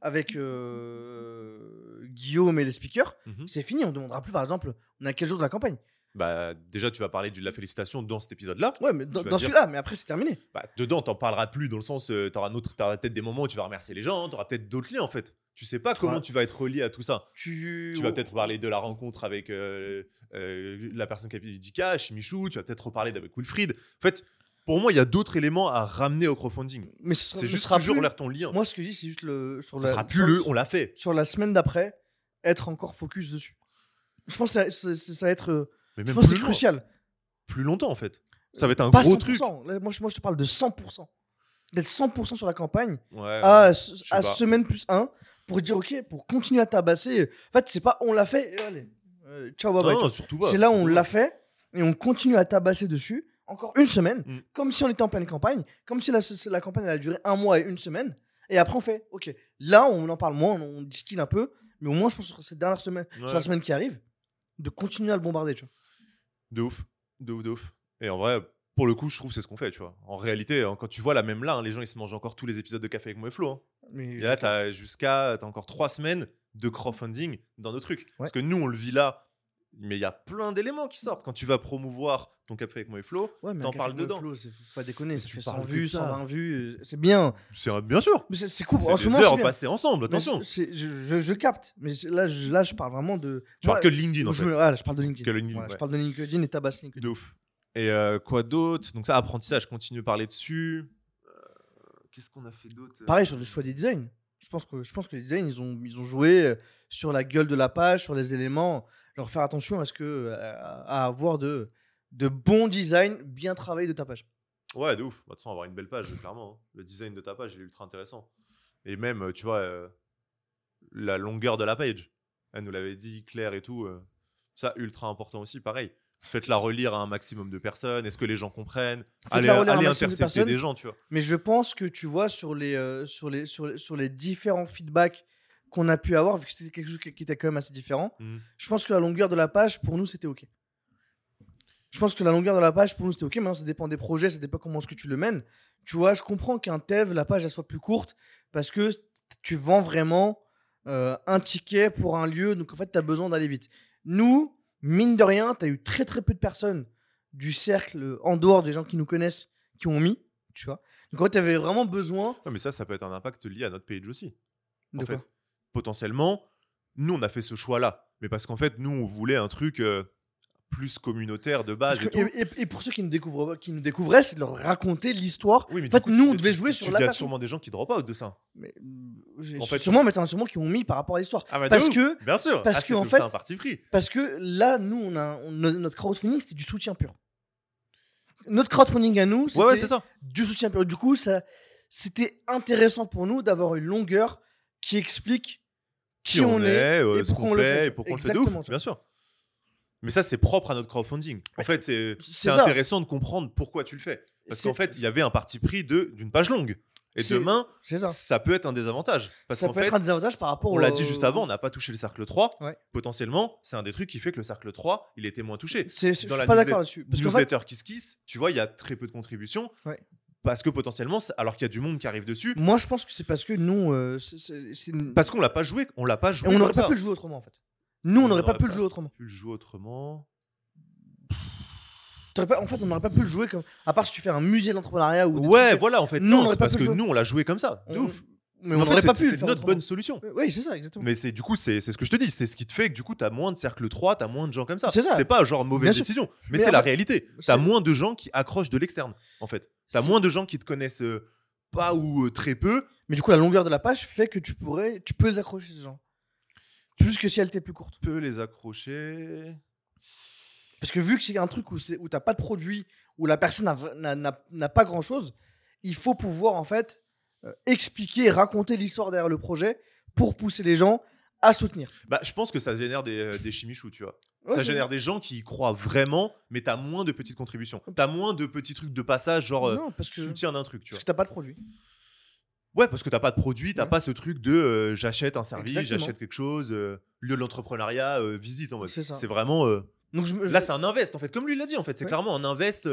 avec euh, Guillaume et les speakers, Mhm. c'est fini. On demandera plus, par exemple, on a quel jour de la campagne. Bah, déjà, tu vas parler de la félicitation dans cet épisode-là. Ouais, mais dans, vas dans dire- celui-là, mais après, c'est terminé. Bah, dedans, t'en parleras plus dans le sens, euh, t'auras notre- t'auras peut-être des moments où tu vas remercier les gens, t'auras peut-être d'autres liens en fait. Tu sais pas comment tu vas être relié à tout ça. Tu, Tu vas peut-être parler de la rencontre avec euh, euh, la personne qui a payé du cash, Michou, tu vas peut-être reparler d'avec Wilfried. En fait, pour moi, il y a d'autres éléments à ramener au crowdfunding. Mais ce C'est ce juste sera toujours plus- l'air ton lien. Moi, ce que je dis, c'est juste le. Sur ça la, sera plus sur- le, on l'a fait. Sur la semaine d'après, être encore focus dessus. Je pense que ça, ça- ça va être. Euh, Je pense que c'est crucial. plus longtemps en fait. Ça va être un Pas gros 100%. truc. Là, moi, je, moi, je te parle de 100%. D'être 100% sur la campagne Ouais, à, ouais. semaine plus 1 pour dire, ok, pour continuer à tabasser. En fait, c'est pas on l'a fait, et allez, euh, ciao, bye c'est là où on l'a fait et on continue à tabasser dessus encore une semaine, Mm. comme si on était en pleine campagne, comme si la, la campagne elle a duré un mois et une semaine. Et après, on fait, ok, là, on en parle moins, on disquille un peu, mais au moins, je pense sur cette dernière semaine, sur la semaine qui arrive, de continuer à le bombarder, tu vois. De ouf, de ouf, de ouf. Et en vrai, pour le coup, je trouve que c'est ce qu'on fait, tu vois. En réalité, hein, quand tu vois là, même là, hein, les gens ils se mangent encore tous les épisodes de Café avec moi et Flo. hein. Mais Et là, t'as jusqu'à, t'as encore trois semaines de crowdfunding dans nos trucs. Parce que nous, on le vit là, mais il y a plein d'éléments qui sortent. Quand tu vas promouvoir ton Café avec moi et Flo, Ouais, t'en parles dedans. Flo, c'est- faut pas déconner, Mais ça tu fait 100 parles que vues, de ça. 120 vues, euh, c'est bien. c'est bien sûr. Mais c'est cool. C'est en ce moment, c'est heures bien. passées ensemble, Mais attention. c'est- je, je- je capte, mais là je, là, je parle vraiment de. Tu parles que de LinkedIn, en je, fait. me- je parle de LinkedIn. Que LinkedIn, Voilà, Je parle de LinkedIn et tabasse LinkedIn. De ouf. Et euh, quoi d'autre? Donc ça, apprentissage, continue de parler dessus. Euh, Qu'est-ce qu'on a fait d'autre? Pareil sur le choix des designs. Je pense que, je pense que les designs, ils ont, ils ont joué sur la gueule de la page, sur les éléments. Leur faire attention à, ce que, à, à avoir de, de bons designs bien travaillés de ta page. Ouais, de ouf. Bah, De toute façon, avoir une belle page, clairement. hein. Le design de ta page, il est ultra intéressant. Et même, euh, tu vois, euh, la longueur de la page. Elle nous l'avait dit, Claire et tout. euh, ça, ultra important aussi, pareil. Faites-la relire à un maximum de personnes. Est-ce que les gens comprennent? Allez, allez de intercepter personnes. des gens, tu vois. Mais je pense que tu vois, sur les, euh, sur les, sur les, sur les différents feedbacks qu'on a pu avoir, vu que c'était quelque chose qui était quand même assez différent, Mhm. je pense que la longueur de la page, pour nous, c'était OK. Je pense que la longueur de la page, pour nous, c'était OK. Maintenant, ça dépend des projets, ça dépend comment est-ce que tu le mènes. Tu vois, je comprends qu'un Tev, la page, elle soit plus courte parce que tu vends vraiment euh, un ticket pour un lieu. Donc, en fait, tu as besoin d'aller vite. Nous, mine de rien, tu as eu très, très peu de personnes du cercle en dehors des gens qui nous connaissent qui ont mis, tu vois. Donc, en fait, tu avais vraiment besoin Ouais, mais ça, ça peut être un impact lié à notre page aussi. de en quoi fait. Potentiellement, nous, on a fait ce choix-là. Mais parce qu'en fait, nous, on voulait un truc euh, plus communautaire de base et tout. et, pour ceux qui nous, découvrent, qui nous découvraient, c'est de leur raconter l'histoire. Oui, mais En fait, coup, nous, tu- on devait tu- jouer tu sur la gardes façon. sûrement des gens qui drop out de ça. Mais, euh, En fait, sûrement, mais as sûrement qui ont mis par rapport à l'histoire. Ah, bah, Parce que- bien sûr, parce Ah, que, en fait- un parti pris. Parce que là, nous, on a, on- notre crowdfunding, c'était du soutien pur. Notre crowdfunding à nous, c'était Ouais, ouais, c'est ça. du soutien pur. Du coup, ça, c'était intéressant pour nous d'avoir une longueur qui explique qui, on, est, euh, ce qu'on fait, et pourquoi on le fait de ouf, bien sûr. Mais ça, c'est propre à notre crowdfunding. En fait, c'est intéressant de comprendre pourquoi tu le fais. Parce qu'en fait, il y avait un parti pris de- d'une page longue. Et demain, c'est ça. ça peut être un désavantage. Parce Ça peut fait, être un désavantage par rapport on l'a dit juste avant, on n'a pas touché le cercle 3. Ouais. Potentiellement, c'est un des trucs qui fait que le cercle 3, il était moins touché. Je Dans la suis pas d'accord là-dessus. Parce qu'en fait, Newsletter Kiss Kiss, tu vois, il y a très peu de contributions. Ouais. Parce que potentiellement, alors qu'il y a du monde qui arrive dessus, moi, je pense que c'est parce que nous, euh, c'est- une- parce qu'on l'a pas joué, on l'a pas Et joué. on n'aurait pas ça. pu le jouer autrement en fait. Nous, on n'aurait pas pu le jouer autrement. pu le jouer autrement. Pas- en fait, on n'aurait pas pu le jouer comme. À part si tu fais un musée d'entrepreneuriat ou. Ouais, voilà, en fait, Nous, non, c'est pas parce que nous, on l'a joué comme ça. De on- ouf. Mais en on fait, n'aurait pas pu notre bonne solution. Oui, c'est ça, exactement. Mais c'est du coup, c'est ce que je te dis, c'est ce qui te fait que du coup, tu as moins de cercle 3, tu as moins de gens comme ça. C'est ça. C'est pas genre mauvaise Bien sûr. décision, mais, Mais c'est la réalité. Tu c'est- as moins de gens qui accrochent de l'externe, en fait. Tu as C'est- moins de gens qui te connaissent euh, pas ou euh, très peu. Mais du coup, la longueur de la page fait que tu pourrais, tu peux les accrocher ces gens. Plus que si elle était plus courte. Peut les accrocher. Parce que vu que c'est un truc où, où t'as pas de produit, où la personne n'a- pas grand chose, il faut pouvoir en fait expliquer et raconter l'histoire derrière le projet pour pousser les gens à soutenir. Bah, je pense que ça génère des, euh, des chimichous, tu vois. ça Ouais, génère des gens qui y croient vraiment, mais t'as moins de petites contributions. T'as moins de petits trucs de passage, genre euh, Non, parce que, soutien d'un truc, tu parce vois. que t'as pas de produit. Ouais, parce que t'as pas de produit, t'as Ouais. pas ce truc de euh, j'achète un service, j'achète quelque chose, euh, lieu de l'entrepreneuriat, euh, visite en mode. C'est vraiment. euh, Donc je, Là, c'est un invest en fait, comme lui l'a dit en fait. C'est clairement un invest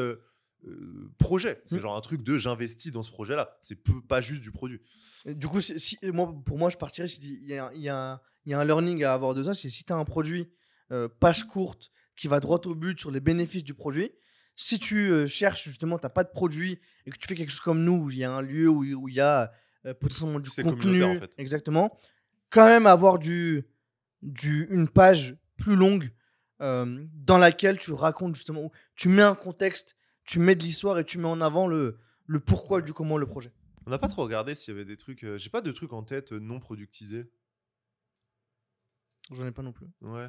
euh, projet. C'est Mm. genre un truc de j'investis dans ce projet-là. C'est pas juste du produit. Du coup, si, moi, pour moi, je partirais. Il y, y, y a un learning à avoir de ça. C'est si tu as un produit euh, page courte qui va droit au but sur les bénéfices du produit. Si tu euh, cherches justement, tu n'as pas de produit et que tu fais quelque chose comme nous, où il y a un lieu où il y a potentiellement du contenu, en fait. exactement. Quand même avoir du, du, une page plus longue dans laquelle tu racontes justement, tu mets un contexte, tu mets de l'histoire et tu mets en avant le, le pourquoi du comment le projet. On n'a pas trop regardé s'il y avait des trucs. euh, J'ai pas de trucs en tête euh, non productisés. J'en ai pas non plus. Ouais.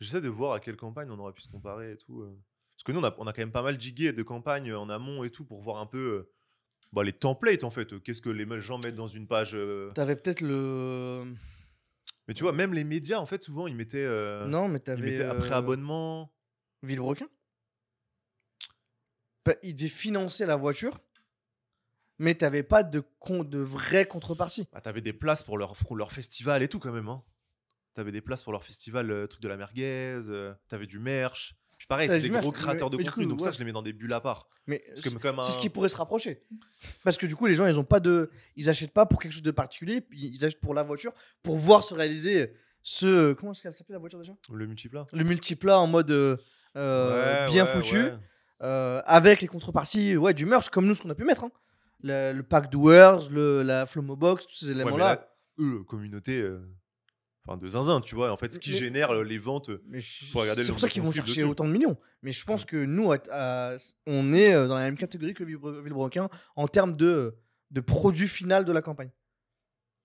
J'essaie de voir à quelle campagne on aurait pu se comparer et tout. euh. Parce que nous, on a, on a quand même pas mal digué de campagnes en amont et tout pour voir un peu euh, bah, les templates en fait. euh, Qu'est-ce que les gens mettent dans une page. euh. T'avais peut-être le. Mais tu vois, même les médias, en fait, souvent, ils mettaient, euh, non, mais ils t'avais. mettaient après euh, abonnement. Villebrequin? Ils financer la voiture, mais t'avais pas de, con... de vraie contrepartie. Bah, t'avais des places pour leur, pour leur festival et tout quand même. Hein. T'avais des places pour leur festival, euh, truc de la merguez. euh, T'avais du merch. Puis pareil, c'est des merch, gros mais- créateurs de mais contenu, coup, donc ça, je les mets dans des bulles à part. Mais c'est un- c'est ce qui pourrait se rapprocher. Parce que du coup, les gens, ils ont pas de. Ils achètent pas pour quelque chose de particulier, ils achètent pour la voiture, pour voir se réaliser ce. Comment est-ce qu'elle s'appelle la voiture déjà? Le multiplat. Le multiplat en mode euh, euh, Ouais, bien ouais, foutu. Ouais. Euh, avec les contreparties ouais, du merch, comme nous, ce qu'on a pu mettre. hein. Le, le pack Doers, le, la Flomo Box, tous ces Ouais, éléments-là. là, eux, communauté, euh, enfin de zinzin, tu vois. En fait, ce qui Mais- génère euh, les ventes. c'est pour ça qu'ils vont chercher dessus. autant de millions. Mais je pense que nous, à- à- on est dans la même catégorie que Villebrequin en termes de, de produit final de la campagne.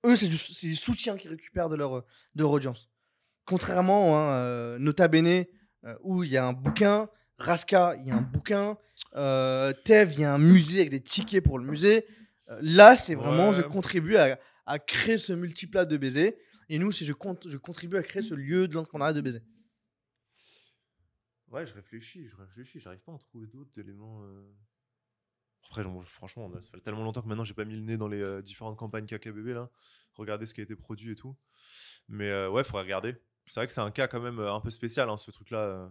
Eux, c'est du, du soutien qu'ils récupèrent de leur, de leur audience. Contrairement à euh, Nota Bene, euh, où il y a un bouquin, Raska, il y a un bouquin, euh, Tev, il y a un musée avec des tickets pour le musée. Euh, là, c'est vraiment, je contribue à, à créer ce multiplat de baisers. Et nous, c'est je, compte, je contribue à créer ce lieu de l'entrepreneuriat de baiser. Ouais, je réfléchis, je réfléchis, j'arrive pas à en trouver d'autres éléments. euh. Après, bon, franchement, ça fait tellement longtemps que maintenant j'ai pas mis le nez dans les euh, différentes campagnes KKBB là. Regarder ce qui a été produit et tout. Mais euh, ouais, faudrait regarder. C'est vrai que c'est un cas quand même euh, un peu spécial, hein, ce truc-là, euh,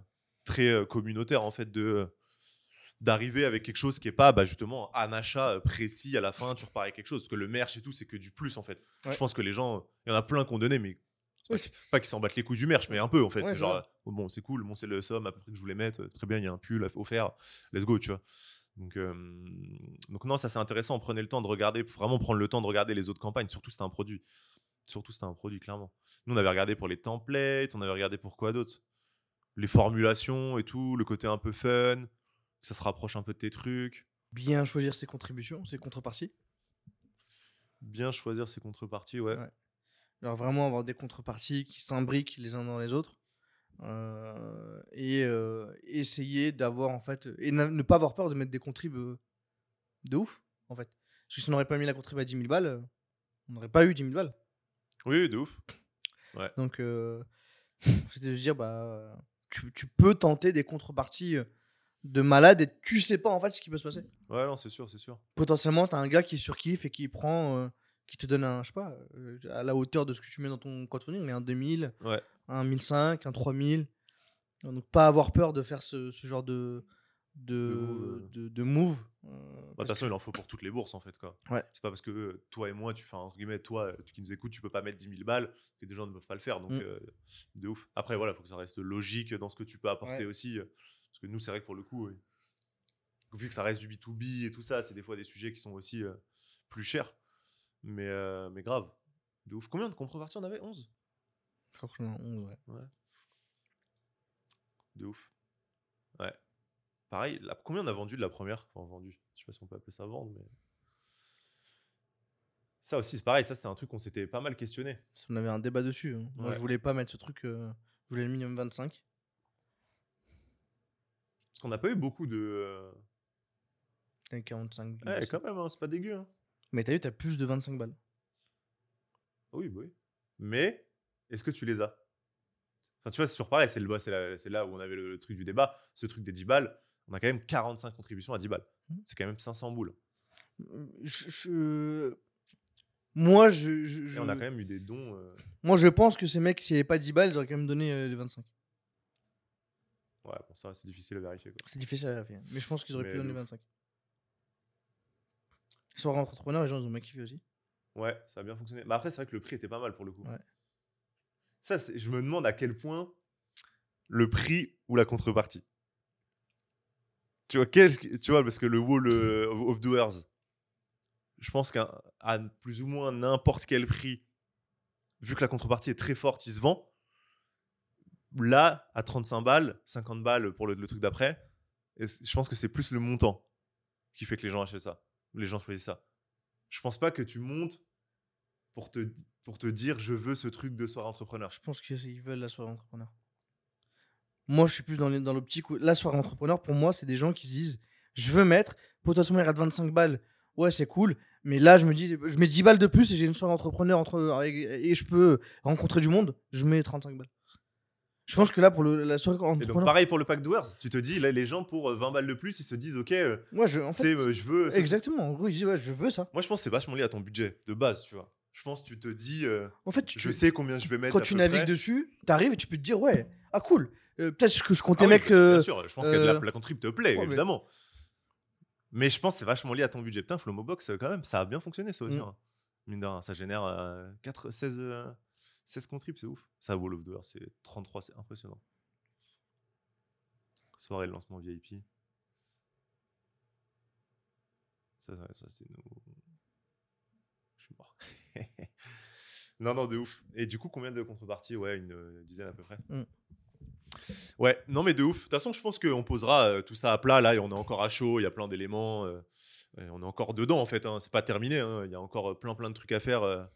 très communautaire en fait, de d'arriver avec quelque chose qui est pas bah, justement un achat précis à la fin, tu repars avec quelque chose. Parce que le merch et tout, c'est que du plus en fait. Ouais. Je pense que les gens, il y en a plein qui ont donné, mais c'est pas, c'est- qu'ils s'en battent les couilles du merch, mais un peu en fait. Ouais, c'est c'est genre, oh, bon, c'est cool, bon, c'est le somme à peu près que je voulais mettre. Très bien, il y a un pull offert, let's go, tu vois. Donc, euh, donc non, ça c'est intéressant. Prenez le temps de regarder, vraiment prendre le temps de regarder les autres campagnes. Surtout c'était un produit. Surtout c'était un produit, clairement. Nous on avait regardé pour les templates, on avait regardé pour quoi d'autre? Les formulations et tout, le côté un peu fun, ça se rapproche un peu de tes trucs. Bien choisir ses contributions, ses contreparties. Bien choisir ses contreparties, ouais. Ouais. Alors vraiment avoir des contreparties qui s'imbriquent les uns dans les autres. Euh, et euh, essayer d'avoir en fait et ne pas avoir peur de mettre des contribs euh, de ouf en fait parce que si on n'aurait pas mis la contrib à 10 000 balles on n'aurait pas eu 10 000 balles Oui, de ouf. donc euh, c'était de se dire bah tu, tu peux tenter des contreparties euh, de malade et tu sais pas en fait ce qui peut se passer Ouais, non, c'est sûr, c'est sûr. potentiellement, tu as un gars qui surkiffe et qui prend, euh, qui te donne un, je sais pas, euh, à la hauteur de ce que tu mets dans ton crowdfunding, mais un 2000, Ouais. un 1005, un 3000. Donc, pas avoir peur de faire ce, ce genre de, de, move, euh. de, de move. euh, Bah, De toute façon, il en faut pour toutes les bourses en fait. quoi. Ouais. C'est pas parce que euh, toi et moi, tu fais entre guillemets, toi euh, qui nous écoutes, tu peux pas mettre 10 000 balles que des gens ne peuvent pas le faire. Donc, Mm. euh, de ouf. Après, voilà, il faut que ça reste logique dans ce que tu peux apporter Ouais. aussi. euh, parce que nous, c'est vrai que pour le coup, euh, vu que ça reste du B2B et tout ça, c'est des fois des sujets qui sont aussi euh, plus chers. Mais, euh, mais grave. De ouf. Combien de contreparties on avait? 11 Je crois que j'en ai 11, ouais. De ouf. Pareil, la- combien on a vendu de la première? Enfin, vendu. Je sais pas si on peut appeler ça vendre, mais. Ça aussi, c'est pareil. Ça, c'était un truc qu'on s'était pas mal questionné. On avait un débat dessus. hein. Moi, Ouais. je voulais pas mettre ce truc, euh, je voulais le minimum 25. Parce qu'on n'a pas eu beaucoup de. euh, T'as 45 Ouais, balles. quand même, hein, c'est pas dégueu. hein. Mais t'as vu, t'as plus de 25 balles. Oui, bah oui. Mais est-ce que tu les as? Enfin, tu vois, c'est toujours pareil. C'est le- c'est c'est là où on avait le, le truc du débat. Ce truc des 10 balles, on a quand même 45 contributions à 10 balles. Mhm. C'est quand même 500 boules. Je- je- Moi, je, je- Et je- on a quand même eu des dons. euh, Moi, je pense que ces mecs, s'il n'y avait pas 10 balles, ils auraient quand même donné euh, les 25. Ouais, bon, ça, c'est difficile à vérifier. C'est difficile à vérifier. Mais je pense qu'ils auraient Mais pu donner de les ouf. 25. Soirée entrepreneur, les gens, ils ont bien kiffé aussi. Ouais, ça a bien fonctionné. Mais après, c'est vrai que le prix était pas mal pour le coup. Ouais. Ça, je me demande à quel point le prix ou la contrepartie. Tu vois, tu vois parce que le Wall euh, of Doers, je pense qu'à plus ou moins n'importe quel prix, vu que la contrepartie est très forte, il se vend. Là, à 35 balles, 50 balles pour le, truc d'après, je pense que c'est plus le montant qui fait que les gens achètent ça. Les gens choisissent ça. Je pense pas que tu montes pour te, pour te dire je veux ce truc de soirée entrepreneur. Je pense qu'ils veulent la soirée entrepreneur. Moi, je suis plus dans les- dans l'optique où la soirée entrepreneur, pour moi, c'est des gens qui se disent je veux mettre, potentiellement, il rate 25 balles. Ouais, c'est cool. Mais là, je me dis, je mets 10 balles de plus et j'ai une soirée entrepreneur entre, avec- et je peux rencontrer du monde. Je mets 35 balles. Je pense que là, pour le- la soirée Et donc entrepreneur, pareil pour le pack Doers, tu te dis là les gens pour euh, 20 balles de plus, ils se disent ok, euh, moi, je, en fait, c'est euh, je veux. exactement. En gros, ils disent ouais, je veux ça. Moi je pense que c'est vachement lié à ton budget de base, tu vois. Je pense que tu te dis euh, En fait, tu, je tu- sais combien je vais mettre. quand à tu peu navigues près. dessus, t'arrives et tu peux te dire ouais, ah cool. Euh, Peut-être que je Ah comptais oui, mec. euh, bien sûr, je pense que la, euh, la contrib te plaît, ouais, évidemment. Mais je pense que c'est vachement lié à ton budget. Putain, Flomo Box, euh, quand même, ça a bien fonctionné ça aussi. Mm. hein. Mine de rien, ça génère euh, 4, 16, euh, 16 contribs, c'est ouf. Ça, Wall of Doers, c'est 33, c'est impressionnant. Soirée de lancement VIP. Ça, c'est nous. Je suis mort. non, non, de ouf. Et du coup, combien de contreparties? Ouais, une euh, dizaine à peu près. Mm. Ouais, non, mais de ouf. De toute façon, je pense qu'on posera euh, tout ça à plat. Là, et on est encore à chaud. Il y a plein d'éléments. euh, on est encore dedans, en fait. hein, C'est pas terminé. hein, Il y a encore euh, plein, plein de trucs à faire.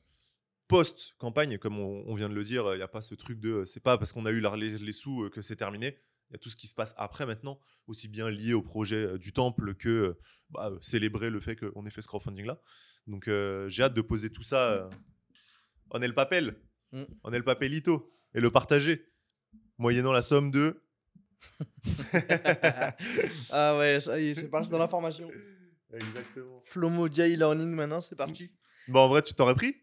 Post-campagne, comme on, on vient de le dire, il n'y a pas ce truc de. C'est pas parce qu'on a eu les, sous que c'est terminé. Il y a tout ce qui se passe après maintenant, aussi bien lié au projet du temple que bah, célébrer le fait qu'on ait fait ce crowdfunding-là. Donc euh, j'ai hâte de poser tout ça euh, en el papel, Mm. en el papelito, et le partager, moyennant la somme de... ah ouais, ça y est, c'est parti dans l'information. Exactement. Flomo e-learning maintenant, c'est parti. Bon, en vrai, tu t'aurais pris?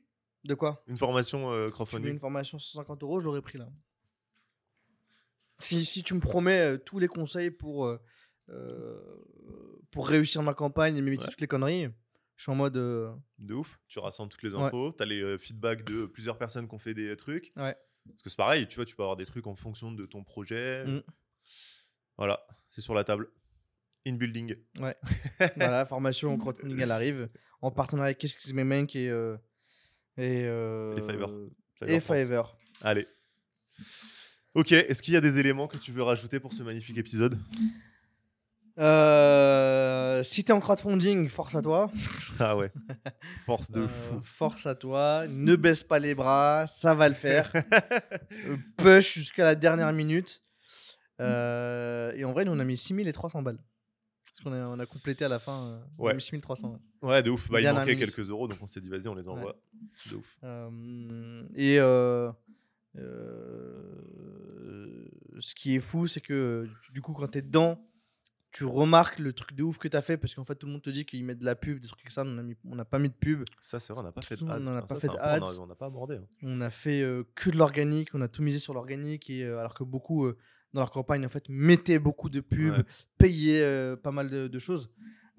De quoi? Une formation euh, Tu crowdfunding une formation 150 euros, je l'aurais pris là. Si, si tu me promets euh, tous les conseils pour, euh, euh, pour réussir ma campagne et m'éviter Ouais. toutes les conneries, je suis en mode. De ouf. Tu rassembles toutes les Ouais. infos, tu as les feedbacks de plusieurs personnes qui ont fait des trucs. Ouais. Parce que c'est pareil, tu vois, tu peux avoir des trucs en fonction de ton projet. Mm. Voilà, c'est sur la table. In building. voilà, formation crowdfunding, elle arrive. En partenariat avec Qu'est-ce que c'est mes mecs et. euh, et, euh, Et Fiverr. Et Fiverr. Allez. Ok, est-ce qu'il y a des éléments que tu veux rajouter pour ce magnifique épisode? Euh, si t'es en crowdfunding, force à toi. Ah ouais. Force de Euh, fou. Force à toi. Ne baisse pas les bras, ça va le faire. Euh, push jusqu'à la dernière minute. Euh, et en vrai, nous, on a mis 6300 balles. Parce qu'on a, on a complété à la fin. On a Ouais. mis 6300. ouais. Ouais, de ouf. Bah, il manquait minute. quelques euros, donc on s'est dit, vas-y, on les envoie. De ouf. Et ce qui est fou, c'est que du coup, quand t'es dedans, tu remarques le truc de ouf que t'as fait parce qu'en fait, tout le monde te dit qu'ils mettent de la pub, des trucs comme ça. On on n'a pas mis de pub. Ça, c'est vrai, on n'a pas fait de On ads. en a putain, pas ça, fait de point, on On n'a pas abordé. hein. On a fait euh, que de l'organique, on a tout misé sur l'organique, et euh, alors que beaucoup euh, dans leur campagne en fait mettaient beaucoup de pubs, Ouais. payaient pas mal de, de choses.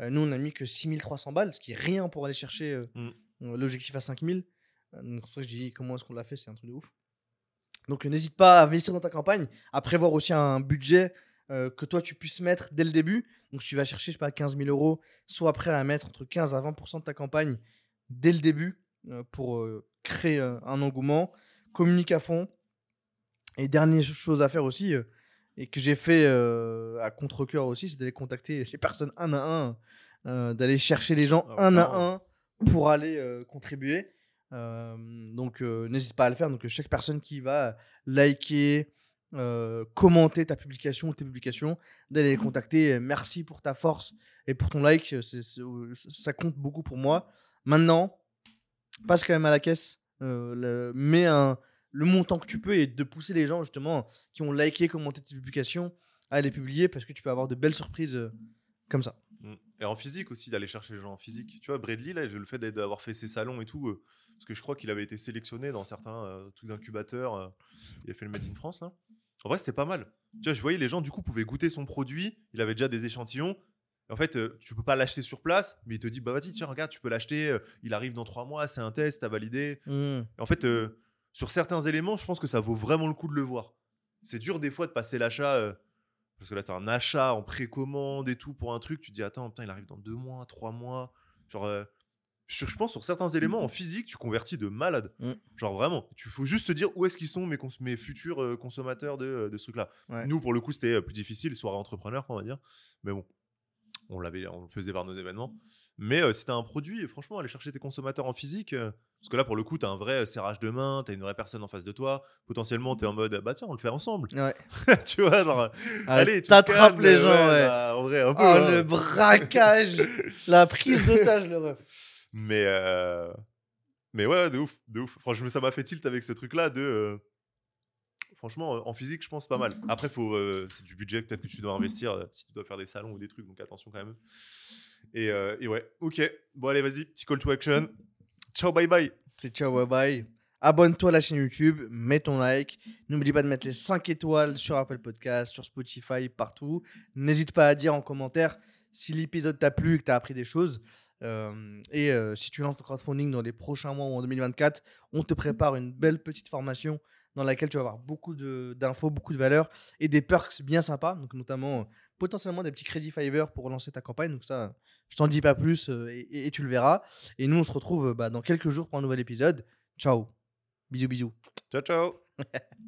Nous, on a mis que 6300 balles, ce qui est rien pour aller chercher Mm. l'objectif à 5000. Euh, donc, c'est pour ça que je dis comment est-ce qu'on l'a fait, c'est un truc de ouf. Donc, n'hésite pas à investir dans ta campagne, à prévoir aussi un budget euh, que toi tu puisses mettre dès le début. Donc, si tu vas chercher, je sais pas, 15 000 euros, sois prêt à mettre entre 15 à 20% de ta campagne dès le début euh, pour euh, créer un engouement. Communique à fond. Et dernière chose à faire aussi, et que j'ai fait à contre-coeur aussi, c'est d'aller contacter les personnes un à un, d'aller chercher les gens Ah, un à un pour aller contribuer. Donc n'hésite pas à le faire. Donc chaque personne qui va liker, euh, commenter ta publication ou tes publications, d'aller les contacter. euh, Merci pour ta force et pour ton like. euh, ça compte beaucoup pour moi. Maintenant, passe quand même à la caisse. le- mets le montant que tu peux et de pousser les gens justement qui ont liké, commenté tes publications à les publier parce que tu peux avoir de belles surprises comme ça. Mm. Et en physique aussi, d'aller chercher les gens en physique. Tu vois, Bradley, là, le fait d'avoir fait ses salons et tout, parce que je crois qu'il avait été sélectionné dans certains euh, trucs d'incubateur. euh, il a fait le Made in France, là. En vrai, c'était pas mal. Tu vois, je voyais les gens, du coup, pouvaient goûter son produit. Il avait déjà des échantillons. En fait, euh, tu peux pas l'acheter sur place, mais il te dit, bah vas-y, tiens, regarde, tu peux l'acheter. euh, il arrive dans trois mois, c'est un test, t'as validé. Mmh. En fait, euh, sur certains éléments, je pense que ça vaut vraiment le coup de le voir. C'est dur des fois de passer l'achat. euh, parce que là, tu as un achat en précommande et tout pour un truc. Tu te dis, attends, putain, il arrive dans deux mois, trois mois. Genre, euh, sur- je pense sur certains éléments en physique, tu convertis de malade. Mm. Genre vraiment, tu faut juste te dire où est-ce qu'ils sont mes, cons- mes futurs euh, consommateurs de, de ce truc-là. Ouais. Nous, pour le coup, c'était euh, plus difficile, soirée entrepreneur, on va dire. Mais bon, on l'avait, on le faisait par nos événements. Mais euh, si tu as un produit, franchement, aller chercher tes consommateurs en physique. euh, parce que là, pour le coup, tu as un vrai euh, serrage de main, tu as une vraie personne en face de toi. Potentiellement, tu es en mode, bah tiens, on le fait ensemble. Ouais. tu vois, genre, euh, Ah, allez, tu t'attrapes les gens, ouais. bah, en vrai, un peu. Oh, hein. le braquage, la prise d'otage, le ref. Mais, euh, mais ouais, de ouf, de ouf. Franchement, ça m'a fait tilt avec ce truc-là de. euh, Franchement, en physique, je pense pas mal. Après, euh, c'est du budget peut-être que tu dois investir si tu dois faire des salons ou des trucs, donc attention quand même. Et, et ouais, ok. Bon, allez, vas-y, petit call to action. Ciao, bye bye. C'est ciao, bye bye. Abonne-toi à la chaîne YouTube, mets ton like. N'oublie pas de mettre les 5 étoiles sur Apple Podcast, sur Spotify, partout. N'hésite pas à dire en commentaire si l'épisode t'a plu et que tu as appris des choses. Euh, et euh, si tu lances ton crowdfunding dans les prochains mois ou en 2024, on te prépare une belle petite formation dans laquelle tu vas avoir beaucoup d'infos, beaucoup de valeurs et des perks bien sympas, donc notamment euh, potentiellement des petits crédits Fiverr pour lancer ta campagne. Donc ça, je t'en dis pas plus et, et- et tu le verras. Et nous, on se retrouve bah, dans quelques jours pour un nouvel épisode. Ciao. Bisous, bisous. Ciao, ciao.